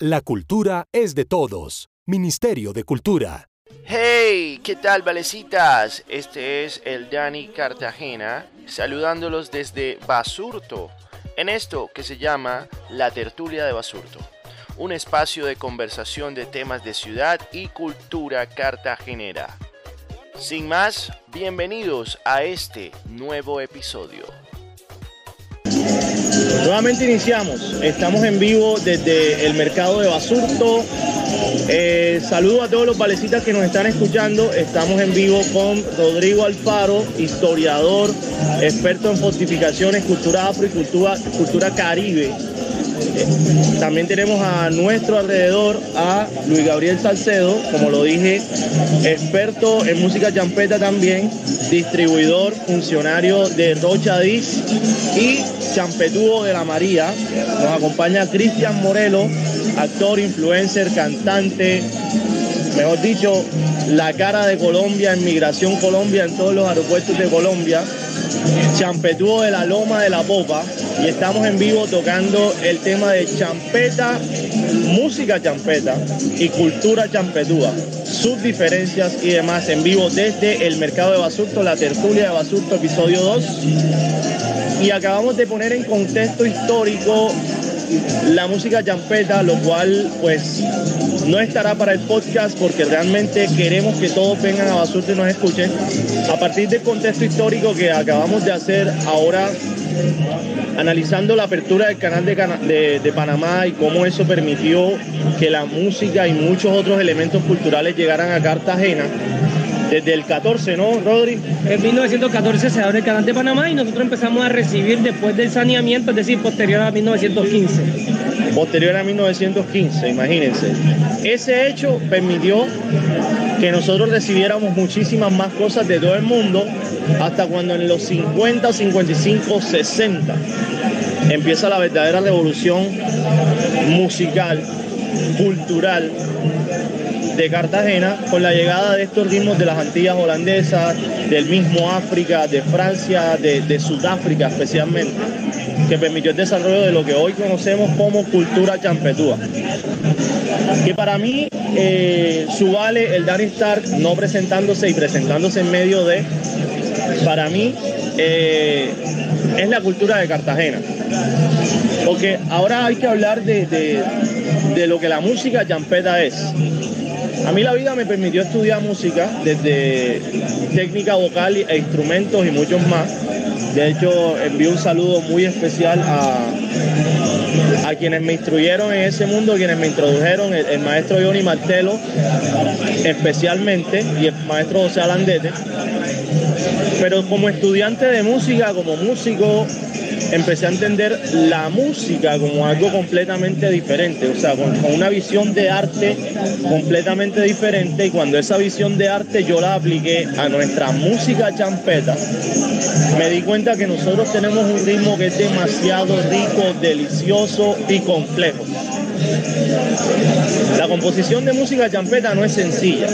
La cultura es de todos. Ministerio de Cultura. Hey, ¿qué tal, valecitas? Este es el Dani Cartagena, saludándolos desde Basurto, en esto que se llama La Tertulia de Basurto, un espacio de conversación de temas de ciudad y cultura cartagenera. Sin más, bienvenidos a este nuevo episodio. Nuevamente iniciamos, estamos en vivo desde el mercado de Basurto. Eh, saludo a todos los valecitas que nos están escuchando. Estamos en vivo con Rodrigo Alfaro, historiador, experto en fortificaciones, cultura afro y cultura, cultura caribe. También tenemos a nuestro alrededor a Luis Gabriel Salcedo, como lo dije, experto en música champeta también, distribuidor, funcionario de Rocha Dis y champetúo de la María. Nos acompaña Cristian Morelo, actor, influencer, cantante, mejor dicho, la cara de Colombia en Migración Colombia en todos los aeropuertos de Colombia. Champetúo de la Loma de la Popa y estamos en vivo tocando el tema de champeta, música champeta y cultura champetúa, sus diferencias y demás en vivo desde el mercado de Basurto, la tertulia de Basurto, episodio 2. Y acabamos de poner en contexto histórico la música champeta, lo cual pues no estará para el podcast porque realmente queremos que todos vengan a Basurto y nos escuchen. A partir del contexto histórico que acabamos de hacer ahora analizando la apertura del canal de, de, Panamá y cómo eso permitió que la música y muchos otros elementos culturales llegaran a Cartagena. Desde el 14, ¿no, Rodri? En 1914 se abre el canal de Panamá y nosotros empezamos a recibir después del saneamiento, es decir, posterior a 1915. Posterior a 1915, imagínense. Ese hecho permitió que nosotros recibiéramos muchísimas más cosas de todo el mundo hasta cuando en los 50, 55, 60 empieza la verdadera revolución musical, cultural de Cartagena con la llegada de estos ritmos de las Antillas holandesas, del mismo África, de Francia, de, Sudáfrica especialmente, que permitió el desarrollo de lo que hoy conocemos como cultura champetúa. Que para mí eh, subale el Danny Stark no presentándose y presentándose en medio de, para mí, eh, es la cultura de Cartagena. Porque ahora hay que hablar de, de lo que la música champeta es. A mí la vida me permitió estudiar música desde técnica vocal e instrumentos y muchos más. De hecho, envío un saludo muy especial a, a quienes me instruyeron en ese mundo, quienes me introdujeron, el, maestro Johnny Martelo especialmente y el maestro José Alandete. Pero como estudiante de música, como músico, empecé a entender la música como algo completamente diferente, o sea, con, una visión de arte completamente diferente y cuando esa visión de arte yo la apliqué a nuestra música champeta, me di cuenta que nosotros tenemos un ritmo que es demasiado rico, delicioso y complejo. La composición de música champeta no es sencilla.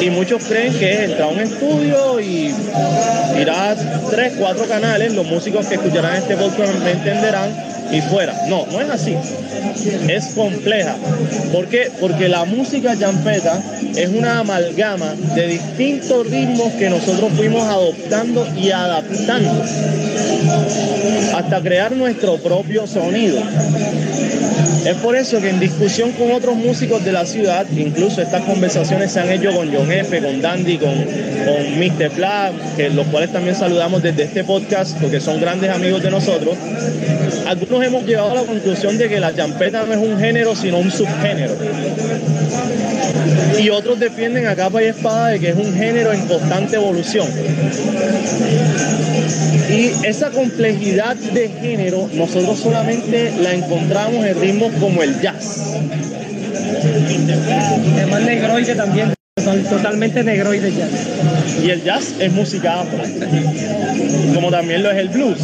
Y muchos creen que es entrar a un estudio y tirar tres, cuatro canales, los músicos que escucharán este podcast me entenderán, y fuera. No, no es así. Es compleja. ¿Por qué? Porque la música champeta es una amalgama de distintos ritmos que nosotros fuimos adoptando y adaptando hasta crear nuestro propio sonido. Es por eso que en discusión con otros músicos de la ciudad, incluso estas conversaciones se han hecho con John F., con Dandy, con, con Mr. Flag, que los cuales también saludamos desde este podcast porque son grandes amigos de nosotros. Algunos hemos llegado a la conclusión de que la champeta no es un género, sino un subgénero. Y otros defienden a capa y espada de que es un género en constante evolución. Y esa complejidad de género nosotros solamente la encontramos en ritmos como el jazz. Además negroide también, totalmente negroide jazz. Y el jazz es música afro, como también lo es el blues.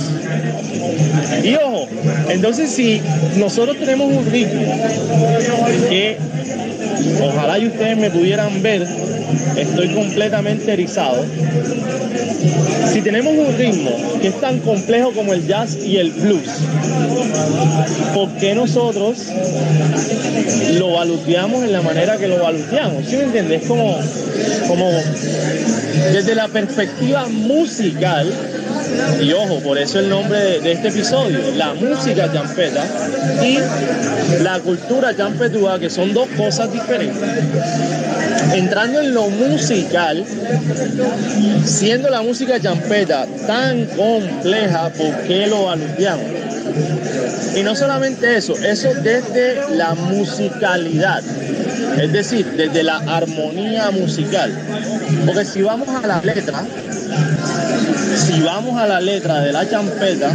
Y ojo, entonces si nosotros tenemos un ritmo que ojalá y ustedes me pudieran ver, estoy completamente erizado. Si tenemos un ritmo que es tan complejo como el jazz y el blues, ¿por qué nosotros lo baluteamos en la manera que lo baluteamos? ¿Sí me entiendes? Es como, como desde la perspectiva musical, y ojo, por eso el nombre de, este episodio, la música champeta y la cultura champetúa, que son dos cosas diferentes. Entrando en lo musical, siendo la música champeta tan compleja, ¿por qué lo anunciamos? Y no solamente eso, eso desde la musicalidad, es decir, desde la armonía musical. Porque si vamos a la letra, si vamos a la letra de la champeta,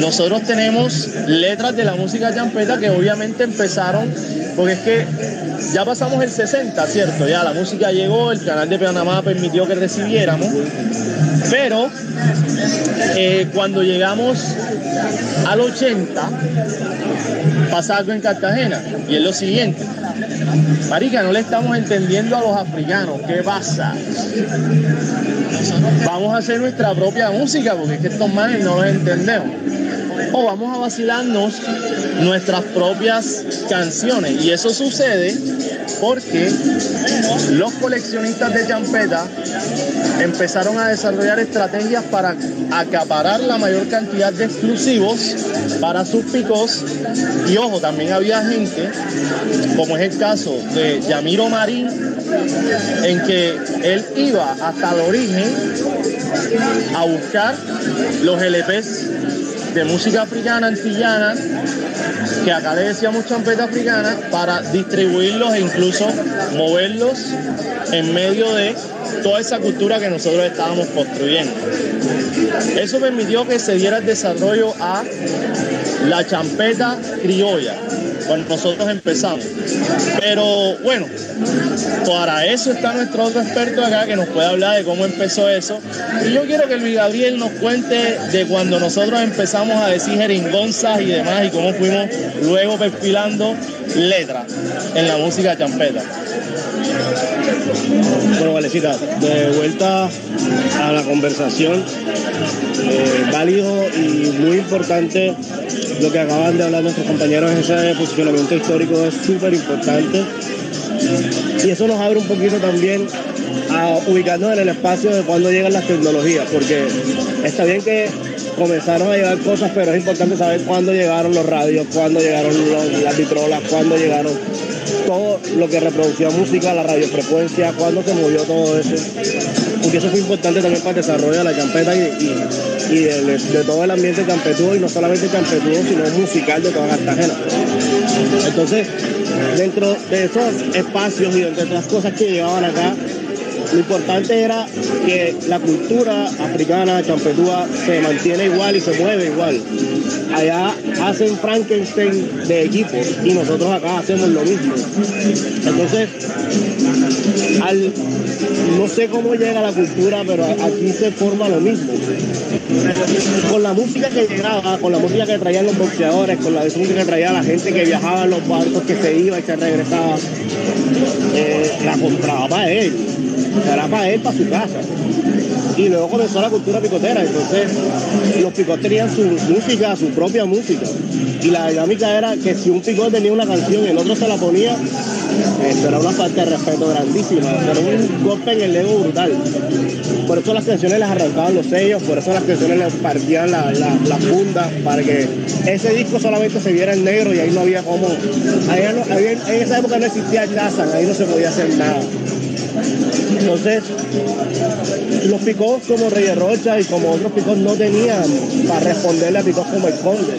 nosotros tenemos letras de la música champeta que obviamente empezaron, porque es que ya pasamos el 60, ¿cierto? Ya la música llegó, el canal de Panamá permitió que recibiéramos, pero eh, cuando llegamos al 80, pasa algo en Cartagena, y es lo siguiente. Marica, no le estamos entendiendo a los africanos. ¿Qué pasa? Vamos a hacer nuestra propia música porque es que estos manes no los entendemos. O vamos a vacilarnos nuestras propias canciones. Y eso sucede porque los coleccionistas de champeta empezaron a desarrollar estrategias para acaparar la mayor cantidad de exclusivos para sus picos. Y ojo, también había gente, como es el caso de Yamiro Marín, en que él iba hasta el origen a buscar los LPs de música africana antillana, que acá le decíamos champeta africana, para distribuirlos e incluso moverlos en medio de toda esa cultura que nosotros estábamos construyendo. Eso permitió que se diera el desarrollo a la champeta criolla, cuando nosotros empezamos. Pero bueno, para eso está nuestro otro experto acá que nos puede hablar de cómo empezó eso. Y yo quiero que el Gabriel nos cuente de cuando nosotros empezamos a decir jeringonzas y demás y cómo fuimos luego perfilando letras en la música champeta. Bueno, Valecita, de vuelta a la conversación, eh, válido y muy importante lo que acaban de hablar nuestros compañeros, ese posicionamiento histórico es súper importante. Y eso nos abre un poquito también a ubicarnos en el espacio de cuando llegan las tecnologías, porque está bien que comenzaron a llegar cosas, pero es importante saber cuándo llegaron los radios, cuándo llegaron las vitrolas, cuándo llegaron todo lo que reproducía música, la radiofrecuencia, cuándo se movió todo eso. Porque eso fue importante también para el desarrollo de la champeta y, y- de, todo el ambiente champetúo, y no solamente champetúo, sino musical de toda Cartagena. Entonces, dentro de esos espacios y entre otras cosas que llegaban acá, lo importante era que la cultura africana, champetúa, se mantiene igual y se mueve igual. Allá hacen Frankenstein de equipo y nosotros acá hacemos lo mismo. Entonces, al, no sé cómo llega la cultura, pero aquí se forma lo mismo. Con la música que llegaba, con la música que traían los boxeadores, con la música que traía la gente que viajaba en los barcos, que se iba y se regresaba, eh, la compraba él. Era para él, para su casa. Y luego comenzó la cultura picotera. Entonces, los picotes tenían su música, su propia música. Y la dinámica era que si un picot tenía una canción y el otro se la ponía, esto era una falta de respeto grandísima. Era un golpe en el ego brutal. Por eso las canciones les arrancaban los sellos, por eso las canciones les partían la, la, funda, para que ese disco solamente se viera en negro y ahí no había como. ahí no- había- en esa época no existía Shazam, ahí no se podía hacer nada. Entonces, los picos como Reyes Rocha y como otros picos no tenían para responderle a picos como el Conde,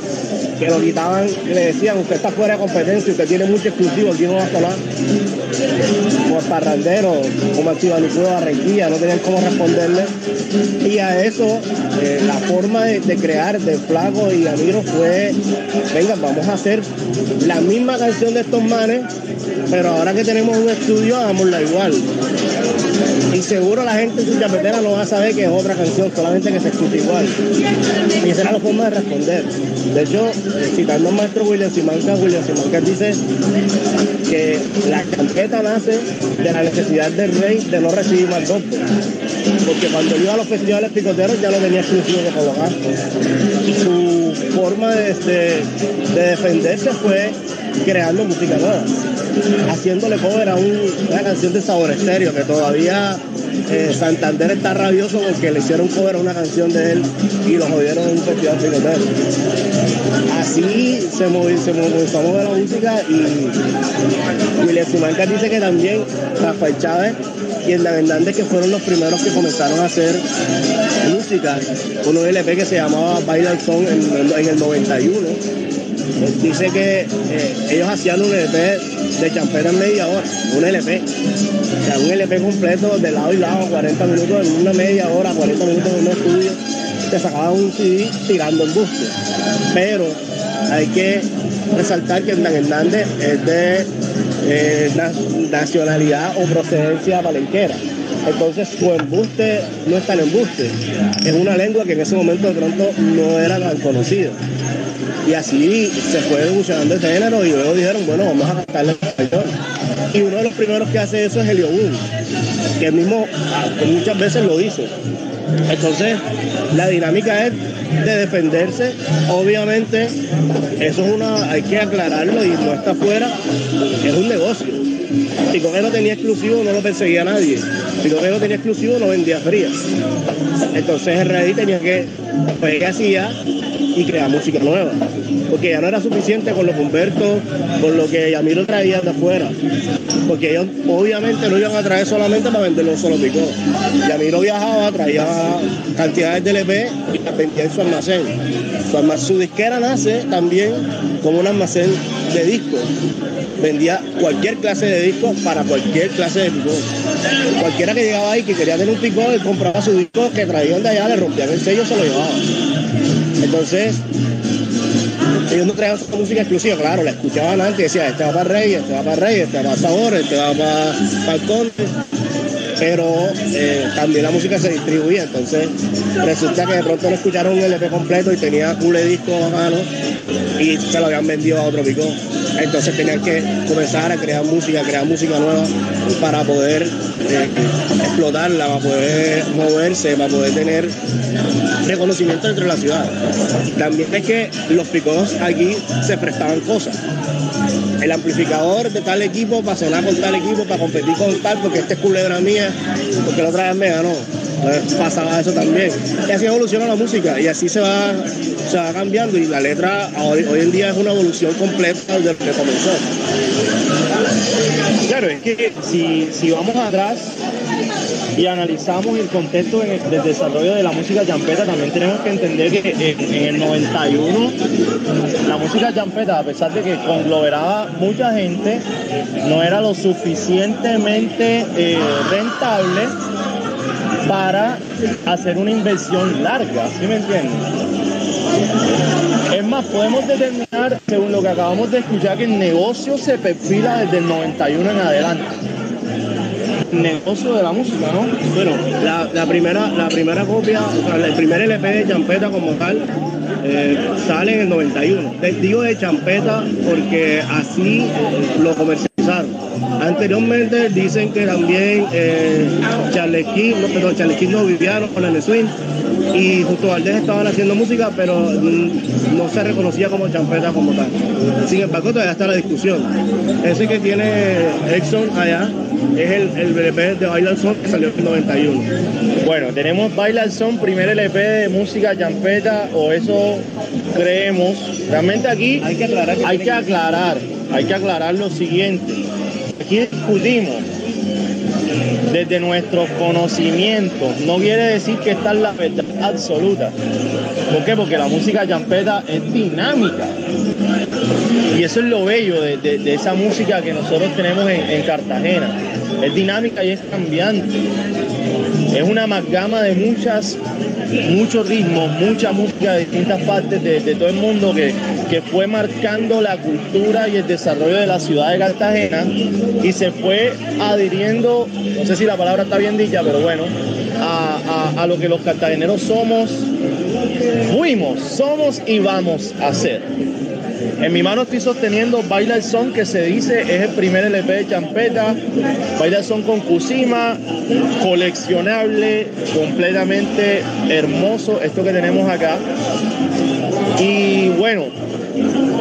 que lo quitaban, y le decían, usted está fuera de competencia, usted tiene mucho exclusivo, aquí no va a sonar. Como el parrandero, como el Tibanicú de Barranquilla, no tenían cómo responderle. Y a eso, eh, la forma de, de crear de Flaco y Amiro fue, venga, vamos a hacer la misma canción de estos manes, pero ahora que tenemos un estudio, hagámosla igual. Y seguro la gente sin champetera no va a saber que es otra canción, solamente que se escucha igual. Y esa era la forma de responder. De hecho, eh, citando al maestro William Simanca, William Simanca dice que la champeta nace de la necesidad del rey de no recibir más golpes. Porque cuando iba a los festivales picoteros ya lo tenía exclusivo de colocar. Su forma de, de- de defenderse fue creando música nueva, haciéndole cover a un- una canción de Sabor Estéreo que todavía eh, Santander está rabioso porque le hicieron cover a una canción de él y lo jodieron en un festival picotero. Así se movió, se movilizó mover la música y William Simanca dice que también Rafael Chávez y Hernán Hernández que fueron los primeros que comenzaron a hacer música con un LP que se llamaba Baila el Son en, el 91 él dice que eh, ellos hacían un LP de champera en media hora, un LP. O sea, un LP completo de lado y lado, 40 minutos en una media hora, 40 minutos en un estudio. Te sacaban un CD tirando el buste. Pero hay que resaltar que Hernán Hernández es de eh, na- nacionalidad o procedencia palenquera. Entonces su embuste no es tan embuste. Es una lengua que en ese momento de pronto no era tan conocida. Y así se fue evolucionando este género y luego dijeron, bueno, vamos a cantarle en español. Y uno de los primeros que hace eso es Helio Boom, que él mismo ah, muchas veces lo hizo. Entonces, la dinámica es de defenderse. Obviamente, eso es una, hay que aclararlo y no está afuera, es un negocio. Si Coquero tenía exclusivo, no lo perseguía nadie. Si Coquero tenía exclusivo, no vendía frías. Entonces el rey tenía que, pues ¿qué hacía? Y crear música nueva. Porque ya no era suficiente con los Humberto, con lo que Yamiro traía de afuera. Porque ellos obviamente no iban a traer solamente para venderlo solo picó. Yamiro viajaba, traía cantidades de LP y las vendía en su almacén. Su, alma- su disquera nace también como un almacén de discos. Vendía cualquier clase de discos para cualquier clase de picó. Cualquiera que llegaba ahí que quería tener un picó, él compraba su disco que traían de allá, le rompían el sello, se lo llevaban. Entonces, ellos no traían su música exclusiva, claro, la escuchaban antes y decían, este va para Rey, este va para Rey, este va para Sabor, este va para, para el. Pero eh, también la música se distribuía, entonces resulta que de pronto no escucharon un LP completo y tenía cule disco bajano y se lo habían vendido a otro picó. Entonces tenían que comenzar a crear música, crear música nueva para poder eh, explotarla, para poder moverse, para poder tener reconocimiento entre la ciudad. También es que los picos aquí se prestaban cosas. El amplificador de tal equipo para sonar con tal equipo, para competir con tal, porque este es culebra mía, porque la otra vez me ganó. Pasaba eso también. Y así evoluciona la música y así se va, se va cambiando y la letra hoy, en día es una evolución completa de lo que comenzó. Claro, es que si, si vamos atrás y analizamos el contexto en el- del desarrollo de la música champeta, también tenemos que entender que en, en el 91 la música champeta, a pesar de que conglomeraba mucha gente, no era lo suficientemente eh, rentable para hacer una inversión larga, ¿sí me entiendes? Es más, podemos determinar, según lo que acabamos de escuchar, que el negocio se perfila desde el 91 en adelante. El negocio de la música, ¿no? Bueno, la, primera, la primera copia, el primer LP de Champeta como tal, eh, sale en el 91. Te digo de Champeta porque así lo comercializaron. Anteriormente dicen que también eh, no, Charles King no Viviano con el Swing y Justo Valdés estaban haciendo música, pero mm, no se reconocía como champeta como tal. Sin embargo, todavía está la discusión. Ese que tiene Exxon allá es el, el LP de Bailar Son que salió en el 91. Bueno, tenemos Baila el Son, primer LP de música champeta, o eso creemos. Realmente aquí Hay que aclarar que hay tiene que aclarar, hay que aclarar lo siguiente. Aquí discutimos desde nuestros conocimientos. No quiere decir que esta es la verdad absoluta. ¿Por qué? Porque la música champeta es dinámica. Y eso es lo bello de, de- esa música que nosotros tenemos en, en Cartagena. Es dinámica y es cambiante. Es una amalgama de muchas, muchos ritmos, mucha música de distintas partes de todo el mundo que, que fue marcando la cultura y el desarrollo de la ciudad de Cartagena y se fue adhiriendo, no sé si la palabra está bien dicha, pero bueno, a, a- lo que los cartageneros somos, fuimos, somos y vamos a ser. En mi mano estoy sosteniendo Baila el Son, que se dice es el primer LP de Champeta. Baila el Son con Kusima, coleccionable, completamente hermoso esto que tenemos acá. Y bueno,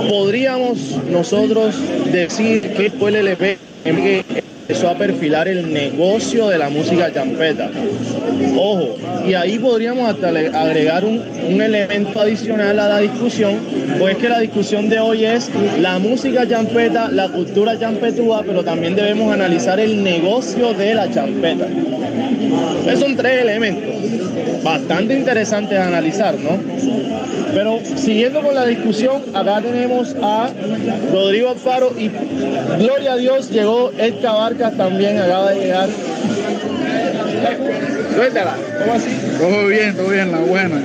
podríamos nosotros decir que fue el LP que empezó a perfilar el negocio de la música champeta. Ojo, y ahí podríamos hasta agregar un, un elemento adicional a la discusión, pues que la discusión de hoy es la música champeta, la cultura champetúa, pero también debemos analizar el negocio de la champeta. Esos son tres elementos bastante interesantes a analizar, ¿no? Pero siguiendo con la discusión, acá tenemos a Rodrigo Alfaro y gloria a Dios llegó Edka Vargas también, acaba de llegar. Suéltala, ¿cómo así? Todo bien, todo bien, la buena.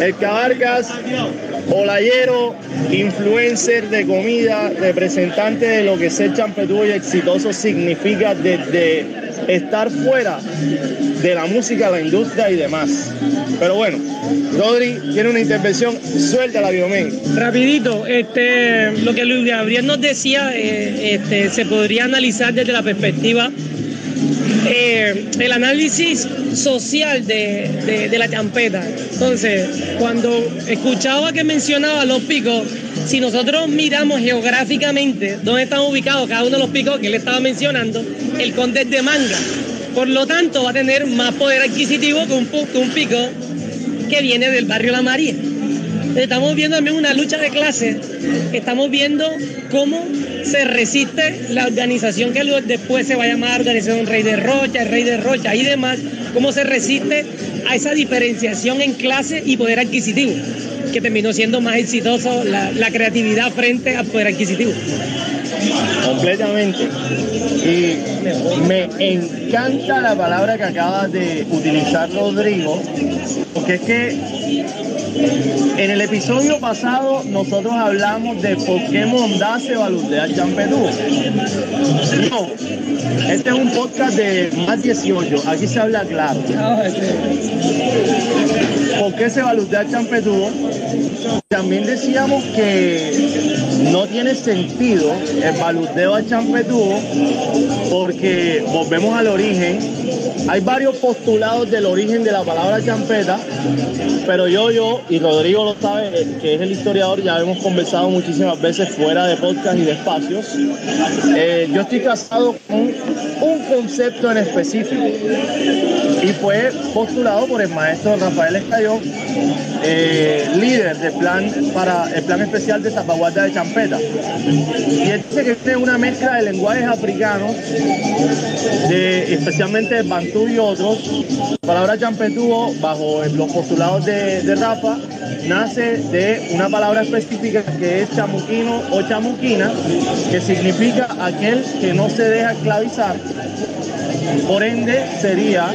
Edka Vargas, olayero, influencer de comida, representante de lo que ser champetúo y exitoso significa desde estar fuera de la música, la industria y demás. Pero bueno, Rodri tiene una intervención, suéltala, Biomen. Rapidito, este, lo que Luis Gabriel nos decía, eh, este, se podría analizar desde la perspectiva eh, el análisis social de, de- la champeta. Entonces, cuando escuchaba que mencionaba los picos, si nosotros miramos geográficamente dónde están ubicados cada uno de los picos que él estaba mencionando, el conde es de manga. Por lo tanto, va a tener más poder adquisitivo que un pico que viene del barrio La María. Estamos viendo también una lucha de clases. Estamos viendo cómo se resiste la organización que después se va a llamar Organización Rey de Rocha, el Rey de Rocha y demás, cómo se resiste a esa diferenciación en clase y poder adquisitivo, que terminó siendo más exitoso la, la creatividad frente al poder adquisitivo. completamente. Y me encanta la palabra que acaba de utilizar Rodrigo, porque es que en el episodio pasado nosotros hablamos de por qué Mondá se baludea el champetú. No, este es un podcast de más 18, aquí se habla claro. ¿Por qué se baludea el champetú? También decíamos que no tiene sentido el baludeo al champetúo porque volvemos al origen. Hay varios postulados del origen de la palabra champeta, pero yo, yo, y Rodrigo lo sabe, que es el historiador, ya hemos conversado muchísimas veces fuera de podcast y de espacios. Eh, yo estoy casado con un concepto en específico y fue postulado por el maestro Rafael Escayón, eh, líder del plan para el plan especial de salvaguardia de champeta. Y él dice que tiene una mezcla de lenguajes africanos, de, especialmente el bantú y otros. La palabra champetúo, bajo los postulados de, de Rafa, nace de una palabra específica que es chamuquino o chamuquina, que significa aquel que no se deja esclavizar. Por ende, sería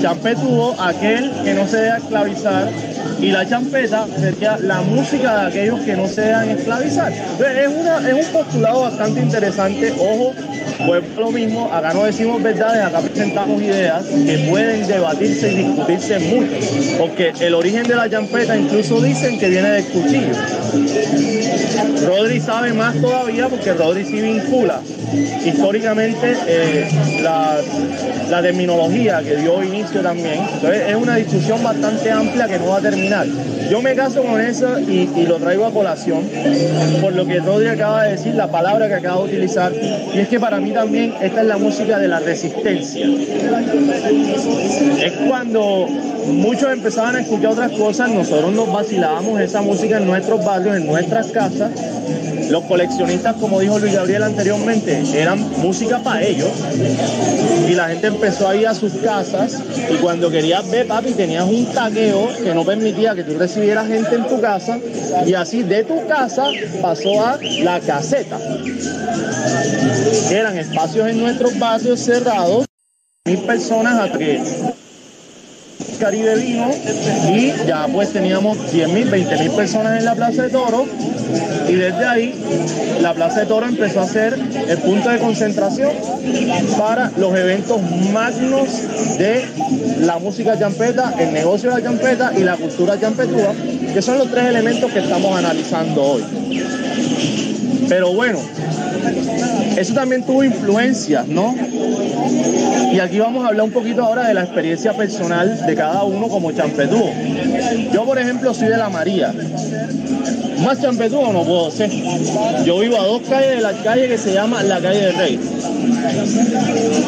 champetúo, aquel que no se deja esclavizar, y la champeta sería la música de aquellos que no se dejan esclavizar. Es, una, es un postulado bastante interesante. Ojo, pues lo mismo, acá no decimos verdades, acá presentamos ideas que pueden debatirse y discutirse mucho, porque el origen de la champeta incluso dicen que viene del cuchillo. Rodri sabe más todavía porque Rodri sí vincula históricamente eh, la, la terminología que dio inicio también. Entonces es una discusión bastante amplia que no va a terminar. Yo me caso con eso y lo traigo a colación por lo que Rodri acaba de decir, la palabra que acaba de utilizar, y es que para mí también esta es la música de la resistencia. Es cuando muchos empezaban a escuchar otras cosas, nosotros nos vacilábamos esa música en nuestros barrios, en nuestras casas. Los coleccionistas, como dijo Luis Gabriel anteriormente, eran música para ellos. Y la gente empezó a ir a sus casas y cuando querías ver, papi, tenías un taqueo que no permitía que tú recibieras gente en tu casa y así de tu casa pasó a la caseta. Eran espacios en nuestros barrios cerrados, mil personas a que Caribe vino y ya pues teníamos 10 mil, 20 mil personas en la Plaza de Toro y desde ahí la Plaza de Toro empezó a ser el punto de concentración para los eventos magnos de la música champeta, el negocio de la champeta y la cultura champetúa, que son los tres elementos que estamos analizando hoy. Pero bueno, eso también tuvo influencias, ¿no? Y aquí vamos a hablar un poquito ahora de la experiencia personal de cada uno como champetú. Yo, por ejemplo, soy de la María. Más champetú no puedo ser. Yo vivo a dos calles de la calle que se llama la calle del Rey.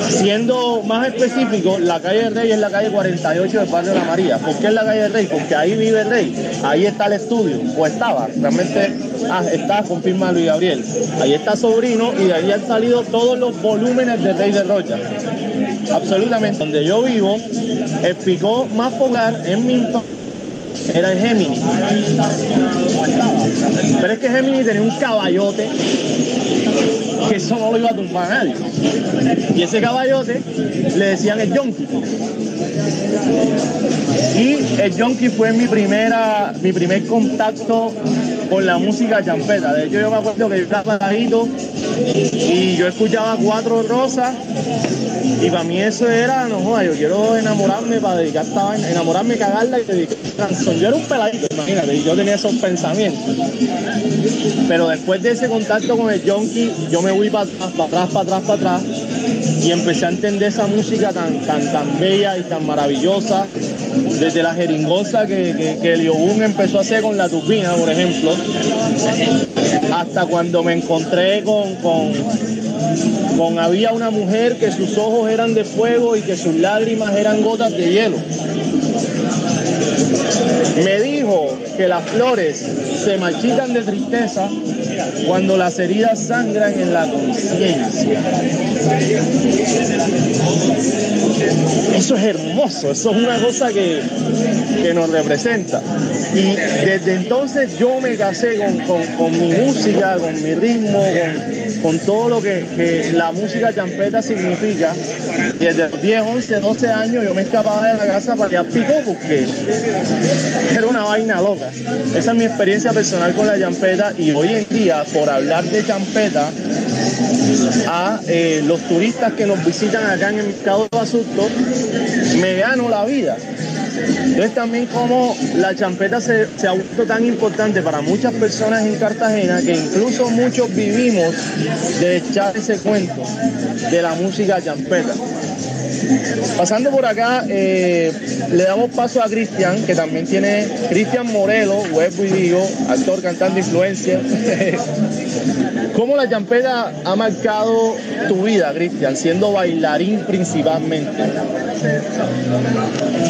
Siendo más específico, la calle del Rey es la calle 48 del barrio de la María. ¿Por qué es la calle del Rey? Porque ahí vive el Rey. Ahí está el estudio, o estaba. Realmente ah, está, confirma Luis Gabriel. Ahí está Sobrino y de ahí han salido todos los volúmenes de Rey de Rocha. Absolutamente. Donde yo vivo, el picó más popular en Minto era el Gemini. Pero es que Gemini tenía un caballote que eso no lo iba a tumbar a nadie. Y ese caballote le decían el Yonki. Y el Yonki fue mi primera, mi primer contacto con la música champeta. De hecho, yo me acuerdo que yo estaba bajito y yo escuchaba Cuatro Rosas y para mí eso era, no joda, yo quiero enamorarme para dedicar esta vaina, enamorarme, cagarla y dedicar canción. Yo era un peladito, imagínate, yo tenía esos pensamientos. Pero después de ese contacto con el Yonki, yo me fui para atrás, para atrás, para atrás, para atrás y empecé a entender esa música tan, tan, tan bella y tan maravillosa, desde la jeringosa que, que, que el Yobun empezó a hacer con la tupina, por ejemplo, hasta cuando me encontré con, con, con había una mujer que sus ojos eran de fuego y que sus lágrimas eran gotas de hielo. Me dijo que las flores se marchitan de tristeza cuando las heridas sangran en la conciencia. Eso es hermoso, eso es una cosa que, que nos representa. Y desde entonces yo me casé con, con- mi música, con mi ritmo, con, con todo lo que, que la música champeta significa. Y desde los 10, 11, 12 años yo me escapaba de la casa para ir a Pico porque era una vaina loca. Esa es mi experiencia personal con la champeta y hoy en día, por hablar de champeta, a eh, los turistas que nos visitan acá en el mercado de Basurto, me gano la vida. Entonces también como la champeta se, se ha vuelto tan importante para muchas personas en Cartagena que incluso muchos vivimos de echar ese cuento de la música champeta. Pasando por acá, eh, le damos paso a Cristian, que también tiene Cristian Morelo, web video, actor, cantante, influencia. ¿Cómo la champeta ha marcado tu vida, Cristian, siendo bailarín principalmente?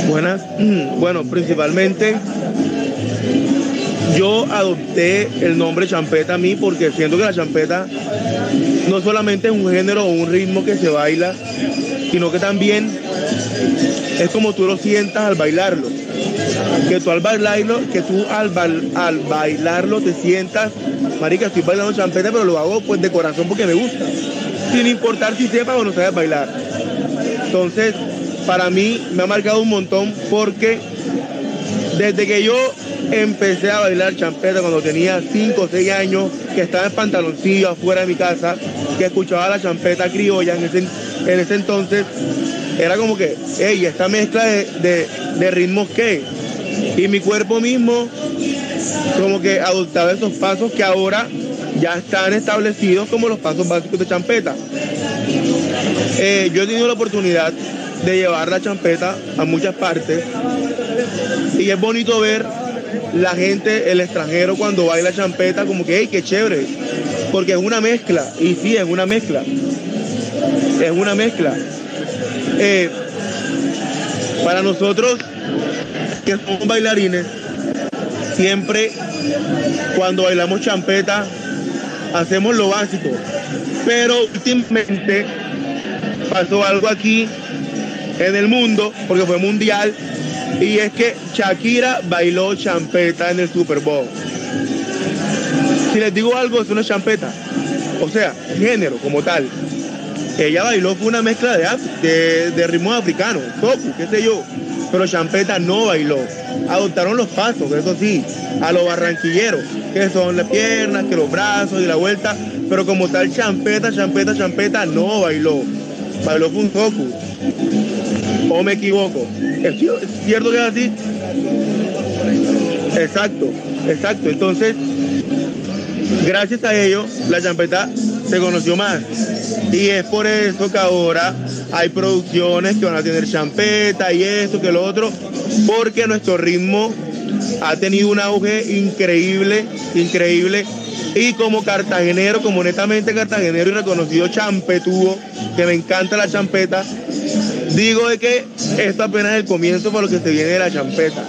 Buenas. Bueno, principalmente yo adopté el nombre champeta a mí porque siento que la champeta no solamente es un género o un ritmo que se baila, sino que también es como tú lo sientas al bailarlo. Que tú al bailarlo, que tú al, bail- al bailarlo te sientas, marica, estoy bailando champeta, pero lo hago pues de corazón porque me gusta. Sin importar si sepas o no sabes bailar. Entonces, para mí me ha marcado un montón porque desde que yo empecé a bailar champeta cuando tenía 5 o 6 años, que estaba en pantaloncillo afuera de mi casa, que escuchaba la champeta criolla en ese, en ese entonces, era como que, hey, esta mezcla de, de, ritmos qué? Y mi cuerpo mismo como que adoptaba esos pasos que ahora ya están establecidos como los pasos básicos de champeta. Eh, yo he tenido la oportunidad de llevar la champeta a muchas partes y es bonito ver la gente, el extranjero cuando baila champeta como que, hey, qué chévere, porque es una mezcla, y sí, es una mezcla, es una mezcla. Eh, para nosotros que somos bailarines, siempre cuando bailamos champeta hacemos lo básico, pero últimamente pasó algo aquí en el mundo, porque fue mundial, y es que Shakira bailó champeta en el Super Bowl. Si les digo algo, es una champeta, o sea, género como tal. Ella bailó fue una mezcla de, de, de ritmos africanos, toku, qué sé yo. pero champeta no bailó. Adoptaron los pasos, eso sí, a los barranquilleros, que son las piernas, que los brazos y la vuelta, pero como tal champeta, champeta, champeta no bailó. Bailó un focus. ¿O me equivoco? ¿Es cierto que es así? Exacto, exacto. Entonces, gracias a ello, la champeta se conoció más. Y es por eso que ahora hay producciones que van a tener champeta y esto, que lo otro, porque nuestro ritmo ha tenido un auge increíble, increíble. Y como cartagenero, como netamente cartagenero y reconocido champetudo, que me encanta la champeta, digo que esto apenas es el comienzo para lo que se viene de la champeta.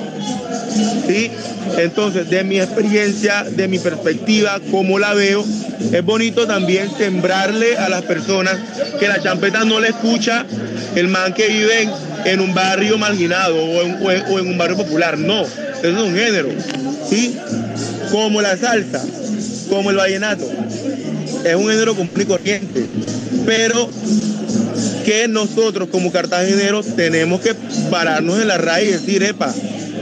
¿Sí? Entonces, de mi experiencia, de mi perspectiva, como la veo, es bonito también sembrarle a las personas que la champeta no le escucha el man que vive en, un barrio marginado o en, un barrio popular. No, eso es un género. ¿sí? Como la salsa, como el vallenato. Es un género común y corriente. Pero que nosotros como cartageneros tenemos que pararnos en la raíz y decir, epa,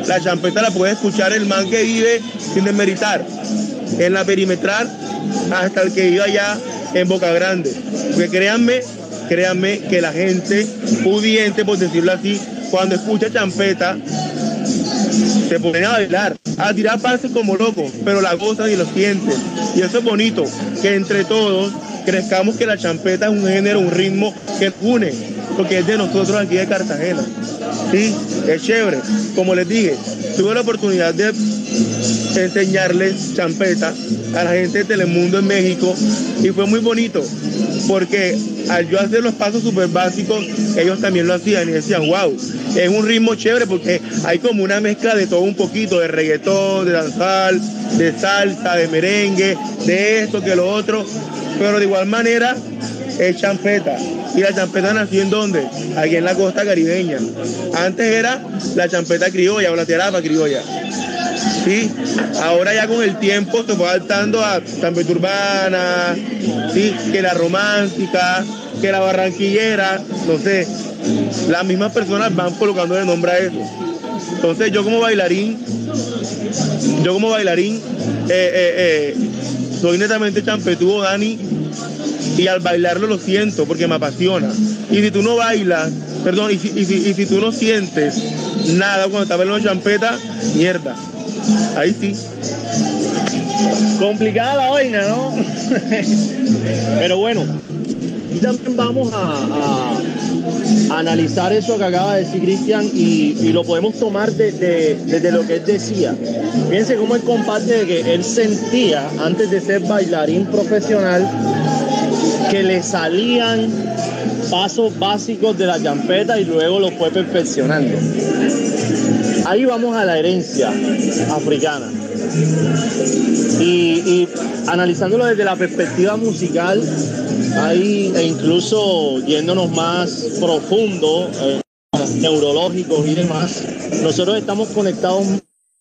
la champeta la puede escuchar el man que vive sin desmeritar. En la perimetral hasta el que vive allá en Boca Grande. Porque créanme, créanme que la gente pudiente, por decirlo así, cuando escucha champeta, se ponen a bailar, a tirar pases como locos, pero la gozan y lo sienten. Y eso es bonito, que entre todos crezcamos que la champeta es un género, un ritmo que une, porque es de nosotros aquí de Cartagena. Sí, es chévere. Como les dije, tuve la oportunidad de enseñarles champeta a la gente de Telemundo en México y fue muy bonito porque al yo hacer los pasos súper básicos, ellos también lo hacían y decían, wow, es un ritmo chévere porque hay como una mezcla de todo un poquito, de reggaetón, de danzal, de salsa, de merengue, de esto, que lo otro, pero de igual manera es champeta. ¿Y la champeta nació en dónde? Aquí en la costa caribeña. Antes era la champeta criolla o la terapa criolla. ¿Sí? Ahora ya con el tiempo se fue adaptando a champeta urbana, ¿sí? Que la romántica, que la barranquillera, no sé. Las mismas personas van colocando el nombre a eso. Entonces yo como bailarín, yo como bailarín, eh, eh, eh, soy netamente champetudo, Dani, y al bailarlo lo siento porque me apasiona. Y si tú no bailas, perdón, y si, y si, tú no sientes nada cuando estás bailando champeta, mierda. Ahí sí. Complicada la vaina, ¿no? Pero bueno, y también vamos a, analizar eso que acaba de decir Cristian y, lo podemos tomar desde lo que él decía. Fíjense cómo él comparte de que él sentía antes de ser bailarín profesional que le salían pasos básicos de la champeta y luego lo fue perfeccionando. Ahí vamos a la herencia africana. Y, analizándolo desde la perspectiva musical, ahí, e incluso yéndonos más profundo, eh, neurológicos y demás, nosotros estamos conectados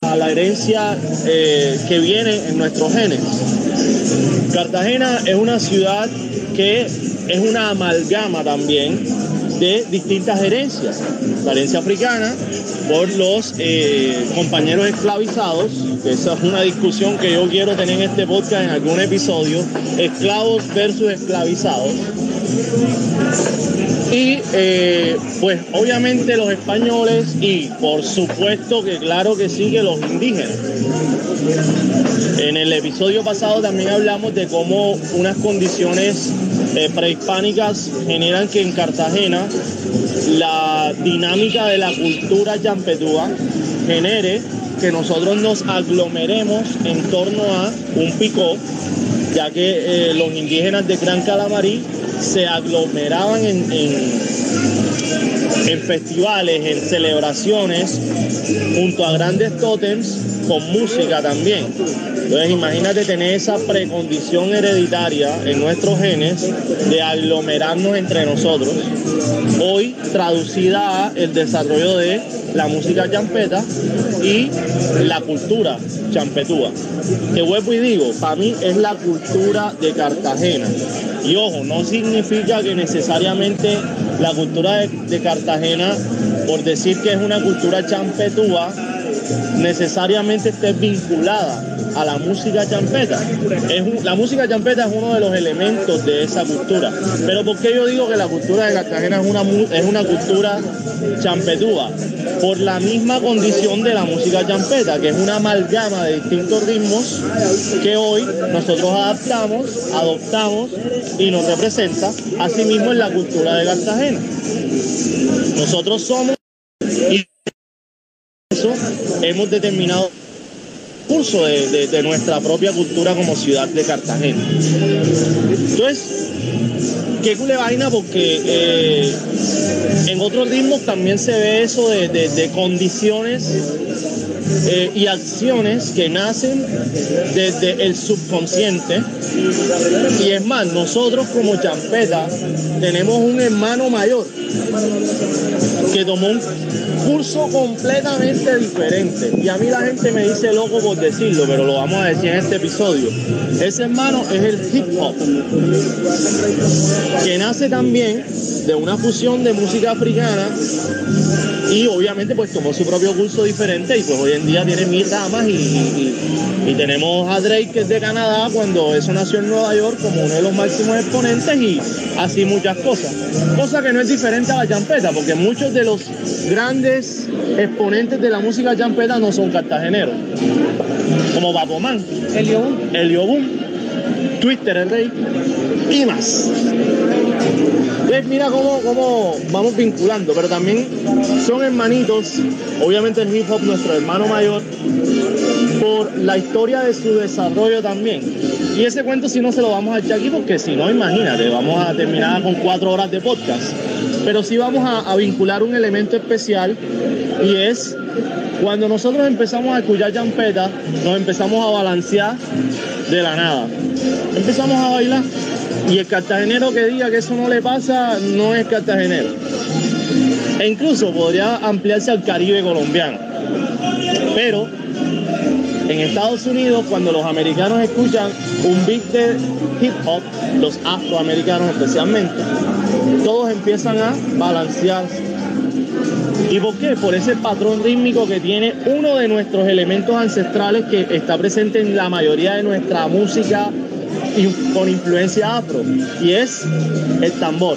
a la herencia eh, que viene en nuestros genes. Cartagena es una ciudad que es una amalgama también de distintas herencias. La herencia africana por los eh, compañeros esclavizados, esa es una discusión que yo quiero tener en este podcast en algún episodio, esclavos versus esclavizados. Y eh, pues obviamente los españoles y por supuesto que claro que sí que los indígenas. En el episodio pasado también hablamos de cómo unas condiciones eh, prehispánicas generan que en Cartagena la dinámica de la cultura champetúa genere que nosotros nos aglomeremos en torno a un picó, ya que eh, los indígenas de Gran Calamarí se aglomeraban en, en, festivales, en celebraciones, junto a grandes tótems, con música también. Entonces imagínate tener esa precondición hereditaria en nuestros genes de aglomerarnos entre nosotros, hoy traducida a el desarrollo de la música champeta y la cultura champetúa. Que vuelvo y digo, para mí es la cultura de Cartagena. Y ojo, no significa que necesariamente la cultura de, Cartagena por decir que es una cultura champetúa, necesariamente esté vinculada a la música champeta. Es la música champeta es uno de los elementos de esa cultura. Pero ¿por qué yo digo que la cultura de Cartagena es una, es una cultura champetúa? Por la misma condición de la música champeta, que es una amalgama de distintos ritmos que hoy nosotros adaptamos, adoptamos y nos representa, asimismo en la cultura de Cartagena. Nosotros somos hemos determinado curso de, nuestra propia cultura como ciudad de Cartagena. Entonces, qué cule vaina porque eh, en otros ritmos también se ve eso de, condiciones eh, y acciones que nacen desde el subconsciente. Y es más, nosotros como champeta tenemos un hermano mayor que tomó un curso completamente diferente. Y a mí la gente me dice loco por decirlo, pero lo vamos a decir en este episodio. Ese hermano es el hip hop, que nace también de una fusión de música africana y obviamente pues tomó su propio curso diferente y pues hoy en día tiene mil ramas y, tenemos a Drake que es de Canadá cuando eso nació en Nueva York como uno de los máximos exponentes y así muchas cosas. Cosa que no es diferente a la champeta porque muchos de los grandes exponentes de la música champeta no son cartageneros como Baboman, Elio Boom, Elio Twitter el rey y más. Entonces mira cómo, cómo vamos vinculando, pero también son hermanitos, obviamente el hip hop nuestro hermano mayor, por la historia de su desarrollo también. Y ese cuento si no se lo vamos a echar aquí porque si no, imagínate, vamos a terminar con cuatro horas de podcast. Pero sí vamos a, a vincular un elemento especial y es cuando nosotros empezamos a escuchar champeta, nos empezamos a balancear de la nada. Empezamos a bailar y el cartagenero que diga que eso no le pasa no es cartagenero. E incluso podría ampliarse al Caribe colombiano. Pero en Estados Unidos, cuando los americanos escuchan un beat de hip hop, los afroamericanos especialmente, todos empiezan a balancearse. ¿Y por qué? Por ese patrón rítmico que tiene uno de nuestros elementos ancestrales que está presente en la mayoría de nuestra música con influencia afro y es el tambor.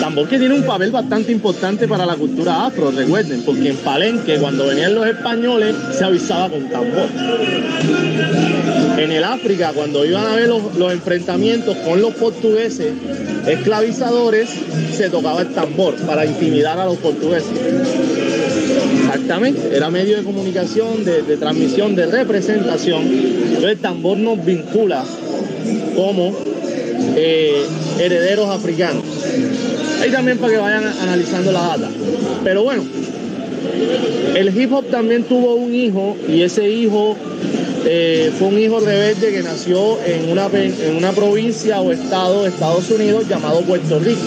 Tambor que tiene un papel bastante importante para la cultura afro, recuerden, porque en Palenque cuando venían los españoles se avisaba con tambor. En el África cuando iban a ver los, los enfrentamientos con los portugueses esclavizadores se tocaba el tambor para intimidar a los portugueses. Exactamente, era medio de comunicación, de, transmisión, de representación. Entonces el tambor nos vincula como eh, herederos africanos. Ahí también para que vayan analizando la data. Pero bueno, el hip hop también tuvo un hijo y ese hijo eh, fue un hijo rebelde que nació en una, en una provincia o estado de Estados Unidos llamado Puerto Rico.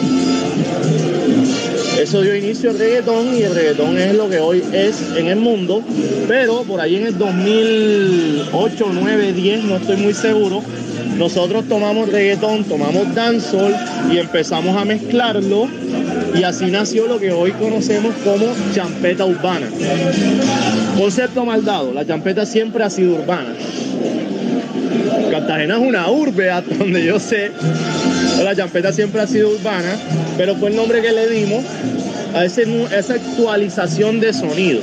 Eso dio inicio al reggaetón y el reggaetón es lo que hoy es en el mundo, pero por ahí en el 2008, 9, 10, no estoy muy seguro, nosotros tomamos reggaetón, tomamos dancehall y empezamos a mezclarlo y así nació lo que hoy conocemos como champeta urbana. Concepto mal dado, la champeta siempre ha sido urbana. Cartagena es una urbe, hasta donde yo sé. La champeta siempre ha sido urbana, pero fue el nombre que le dimos a, esa actualización de sonido.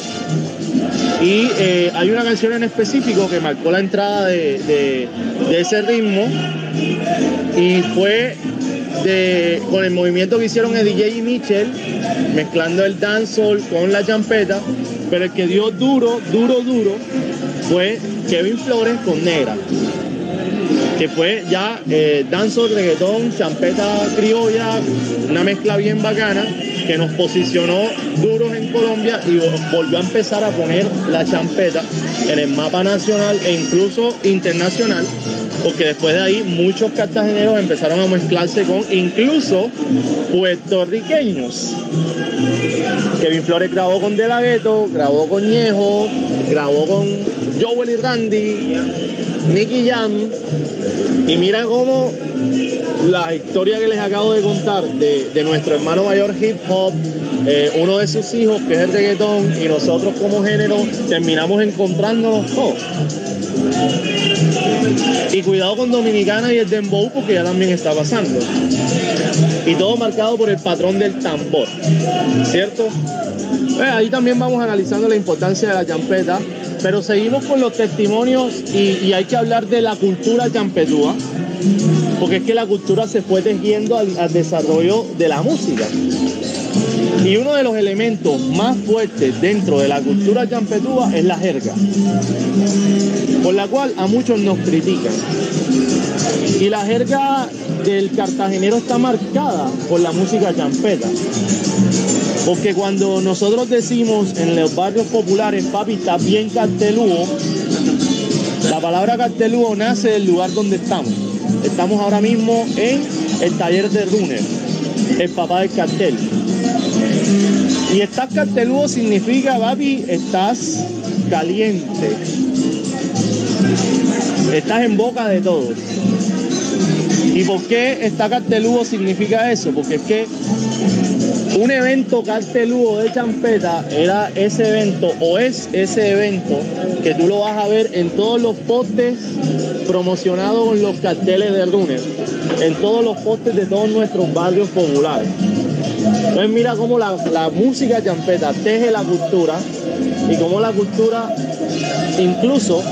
Y eh, hay una canción en específico que marcó la entrada de, ese ritmo y fue con el movimiento que hicieron el DJ y Mitchell, mezclando el dancehall con la champeta, pero el que dio duro, duro, duro fue Kevin Flores con Negra que fue ya eh, reggaetón, champeta criolla, una mezcla bien bacana que nos posicionó duros en Colombia y volvió a empezar a poner la champeta en el mapa nacional e incluso internacional, porque después de ahí muchos cartageneros empezaron a mezclarse con incluso puertorriqueños. Kevin Flores grabó con De La Ghetto, grabó con Ñejo, grabó con Joel y Randy, Nicky Jam. Y mira cómo la historia que les acabo de contar de, de nuestro hermano mayor hip hop, eh, uno de sus hijos que es el reggaetón y nosotros como género terminamos encontrándonos todos. Y cuidado con Dominicana y el Dembow porque ya también está pasando. Y todo marcado por el patrón del tambor, ¿cierto? Eh, ahí también vamos analizando la importancia de la champeta, pero seguimos con los testimonios y, hay que hablar de la cultura champetúa, porque es que la cultura se fue tejiendo al, al desarrollo de la música. Y uno de los elementos más fuertes dentro de la cultura champetúa es la jerga, por la cual a muchos nos critican. Y la jerga del cartagenero está marcada por la música champeta. Porque cuando nosotros decimos en los barrios populares, papi, está bien cartelúo, la palabra cartelúo nace del lugar donde estamos. Estamos ahora mismo en el taller de Runner, el papá del cartel. Y estás carteludo significa, papi, estás caliente. Estás en boca de todos. ¿Y por qué está carteludo significa eso? Porque es que un evento carteludo de champeta era ese evento o es ese evento que tú lo vas a ver en todos los postes promocionados con los carteles de Runner, en todos los postes de todos nuestros barrios populares. Entonces mira cómo la, la música champeta teje la cultura y cómo la cultura incluso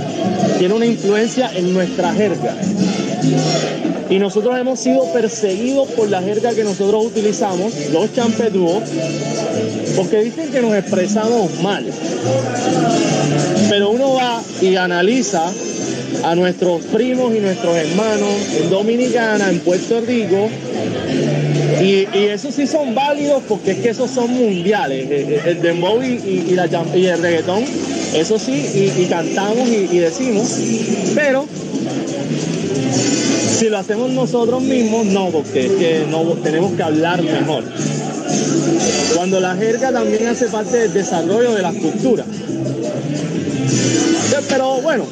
tiene una influencia en nuestra jerga. Y nosotros hemos sido perseguidos por la jerga que nosotros utilizamos, los champetúos, porque dicen que nos expresamos mal. Pero uno va y analiza a nuestros primos y nuestros hermanos en Dominicana, en Puerto Rico, y, y esos sí son válidos porque es que esos son mundiales. El, el dembow y, y- y el reggaetón, eso sí, y, cantamos y decimos, pero lo hacemos nosotros mismos, no, porque es que no tenemos que hablar mejor. Cuando la jerga también hace parte del desarrollo de las culturas. Pero bueno,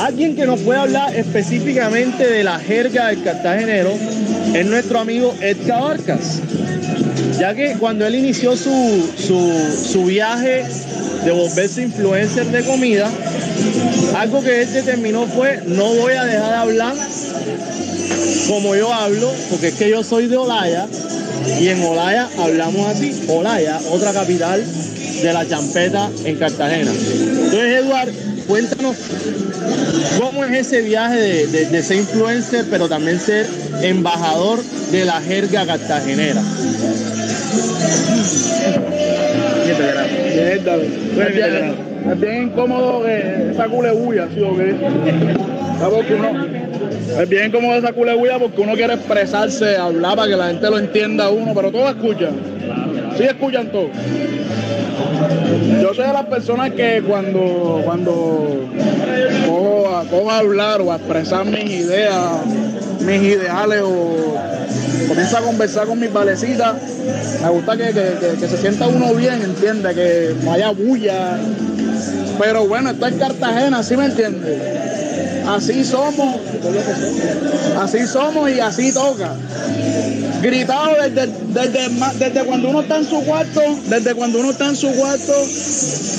alguien que nos puede hablar específicamente de la jerga del cartagenero es nuestro amigo Edgar Barcas. Ya que cuando él inició su, su, su viaje de volverse influencer de comida, algo que él determinó fue, no voy a dejar de hablar como yo hablo, porque es que yo soy de Olaya y en Olaya hablamos así. Olaya, otra capital de la champeta en Cartagena. Entonces, Eduard, cuéntanos cómo es ese viaje de, de- ser influencer, pero también ser embajador de la jerga cartagenera. Es, bien, incómodo que esa culebulla, ¿sí o qué? Porque uno, es bien incómodo esa culebulla porque uno quiere expresarse, hablar para que la gente lo entienda a uno, pero todos escuchan. Sí escuchan todos. Yo soy de las personas que cuando, cuando cojo a, hablar o a expresar mis ideas, mis ideales o comienzo a conversar con mis valecitas, me gusta que, que- que- se sienta uno bien, entiende, que no haya bulla. Pero bueno, esto es Cartagena, ¿sí me entiende? Así somos, así somos y así toca. Gritado desde, desde, desde cuando uno está en su cuarto, desde cuando uno está en su cuarto,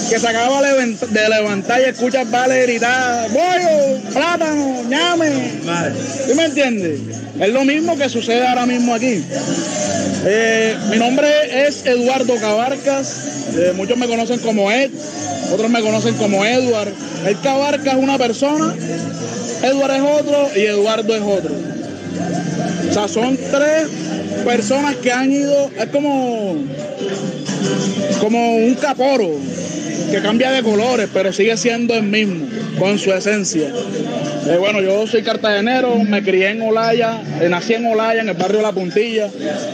que se acaba de levant- de levantar y escuchas vale gritar, bollo, plátano, ñame. ¿Sí me entiendes? Es lo mismo que sucede ahora mismo aquí. Eh, mi nombre es Eduardo Cabarcas, eh, muchos me conocen como Ed, otros me conocen como Edward. El Cabarcas es una persona, Edward es otro y Eduardo es otro. O sea, son tres personas que han ido, es como, como un caporo que cambia de colores, pero sigue siendo el mismo, con su esencia. Eh, bueno, yo soy cartagenero, me crié en Olaya, eh, nací en Olaya, en el barrio La Puntilla,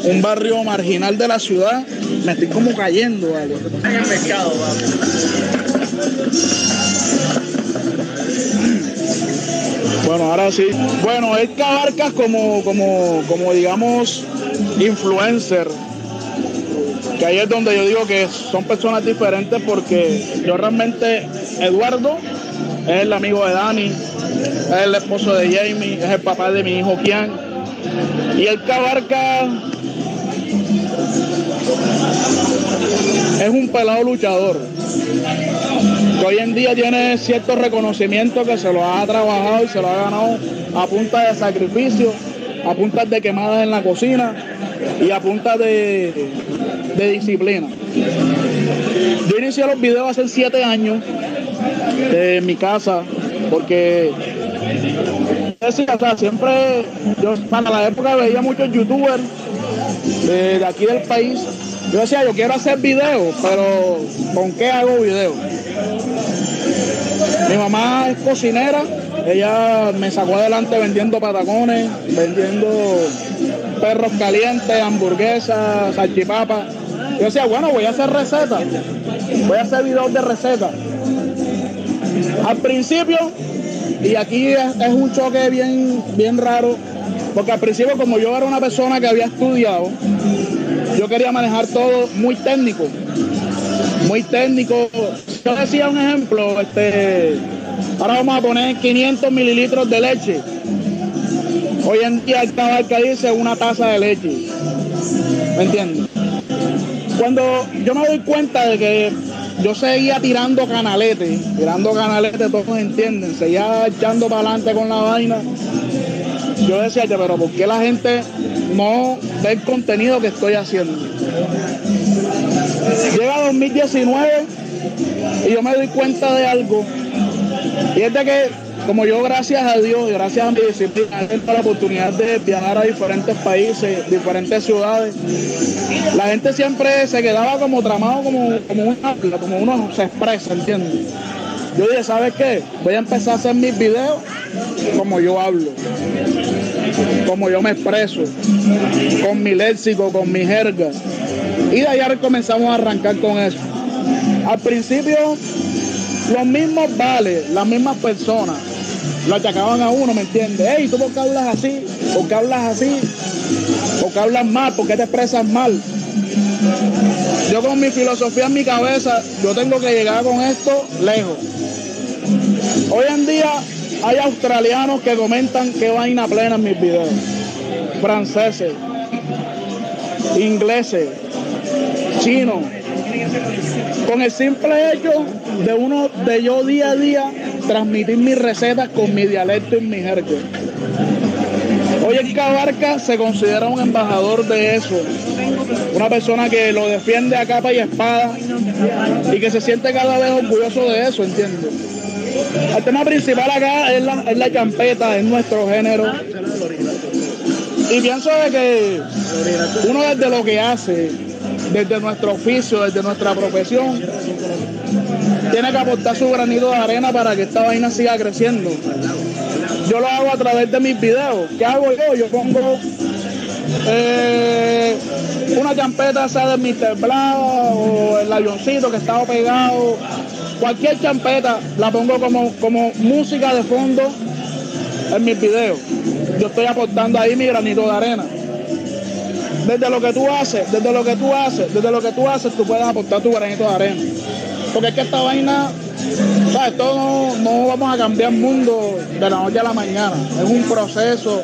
un barrio marginal de la ciudad. Me estoy como cayendo, ¿vale? En el mercado, Bueno, ahora sí. Bueno, él Cabarcas como, como, como digamos, influencer. Que ahí es donde yo digo que son personas diferentes porque yo realmente, Eduardo es el amigo de Dani, es el esposo de Jamie, es el papá de mi hijo Kian. Y el Cabarca es un pelado luchador. Que hoy en día tiene cierto reconocimiento que se lo ha trabajado y se lo ha ganado a punta de sacrificio, a punta de quemadas en la cocina y a punta de, disciplina. Yo inicié los videos hace siete años en mi casa porque siempre yo para la época veía muchos youtubers de aquí del país yo decía, yo quiero hacer videos, pero ¿con qué hago videos? Mi mamá es cocinera, ella me sacó adelante vendiendo patacones, vendiendo perros calientes, hamburguesas, salchipapas. Yo decía, bueno, voy a hacer recetas, voy a hacer videos de recetas. Al principio, y aquí es, un choque bien, bien raro, porque al principio como yo era una persona que había estudiado, yo quería manejar todo muy técnico, muy técnico. Yo decía un ejemplo, este, ahora vamos a poner 500 mililitros de leche. Hoy en día el tabaco dice una taza de leche. ¿Me entiendes? Cuando yo me doy cuenta de que yo seguía tirando canalete, tirando canalete, todos entienden, seguía echando para adelante con la vaina. Yo decía, pero ¿por qué la gente no ve el contenido que estoy haciendo? Llega 2019 y yo me doy cuenta de algo. Y es de que, como yo, gracias a Dios y gracias a mi disciplina, la oportunidad de viajar a diferentes países, diferentes ciudades, la gente siempre se quedaba como tramado, como, como, una, como uno se expresa, ¿entiendes? Yo dije, ¿sabes qué? Voy a empezar a hacer mis videos como yo hablo, como yo me expreso, con mi léxico, con mi jerga. Y de allá comenzamos a arrancar con eso. Al principio, los mismos vales, las mismas personas, lo achacaban a uno, ¿me entiendes? Hey, ¿tú por qué hablas así? ¿Por qué hablas así? ¿Por qué hablas mal? ¿Por qué te expresas mal? Yo con mi filosofía en mi cabeza, yo tengo que llegar con esto lejos. Hoy en día hay australianos que comentan qué vaina plena en mis videos. Franceses, ingleses, chinos. Con el simple hecho de uno de yo día a día transmitir mis recetas con mi dialecto y mi jerga. Hoy en Cabarca se considera un embajador de eso, una persona que lo defiende a capa y espada y que se siente cada vez orgulloso de eso, ¿entiendes? El tema principal acá es la, es la champeta, es nuestro género. Y pienso de que uno desde lo que hace, desde nuestro oficio, desde nuestra profesión, tiene que aportar su granito de arena para que esta vaina siga creciendo. Yo lo hago a través de mis videos. ¿Qué hago yo? Yo pongo eh, una champeta, sea de Mr. Blau o el avioncito que estaba pegado. Cualquier champeta la pongo como, como música de fondo en mis videos. Yo estoy aportando ahí mi granito de arena. Desde lo que tú haces, desde lo que tú haces, desde lo que tú haces, tú puedes aportar tu granito de arena. Porque es que esta vaina, ¿sabes? Todo no, vamos a cambiar el mundo de la noche a la mañana. Es un proceso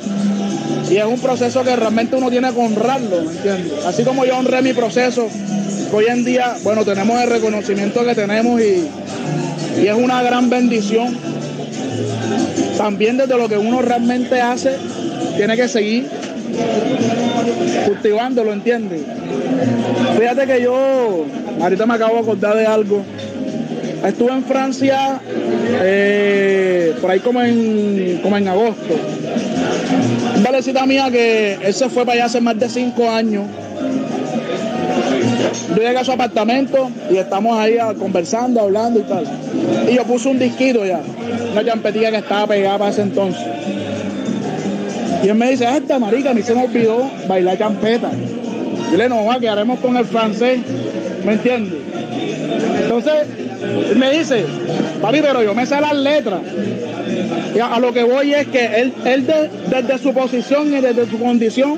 y es un proceso que realmente uno tiene que honrarlo, ¿me entiendes? Así como yo honré mi proceso, hoy en día, bueno, tenemos el reconocimiento que tenemos y, y es una gran bendición. También desde lo que uno realmente hace, tiene que seguir cultivándolo, ¿entiendes? Fíjate que yo, ahorita me acabo de acordar de algo. Estuve en Francia eh, por ahí como en, como en agosto. Un valecita mía que él se fue para allá hace más de cinco años. Yo llegué a su apartamento y estamos ahí ah, conversando, hablando y tal. Y yo puse un disquito ya, una champetilla que estaba pegada para ese entonces. Y él me dice, "Ah, esta marica, a mí se me olvidó bailar champeta. Yo le no, va, haremos con el francés, ¿me entiendes? Entonces, él me dice, papi, pero yo me sé las letras. Y a, a lo que voy es que él, él de- desde su posición y desde su condición,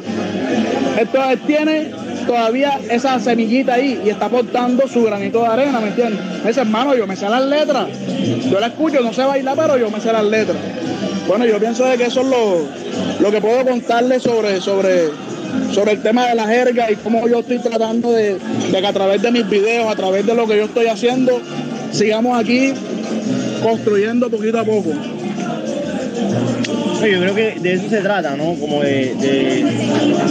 entonces él tiene todavía esa semillita ahí y está aportando su granito de arena, ¿me entiendes? Me dice, hermano, yo me sé las letras. Yo la escucho, no sé bailar, pero yo me sé las letras. Bueno, yo pienso de que eso es lo, lo que puedo contarles sobre, sobre, sobre el tema de la jerga y cómo yo estoy tratando de, de que a través de mis videos, a través de lo que yo estoy haciendo, sigamos aquí construyendo poquito a poco. Yo creo que de eso se trata, ¿no? Como de, de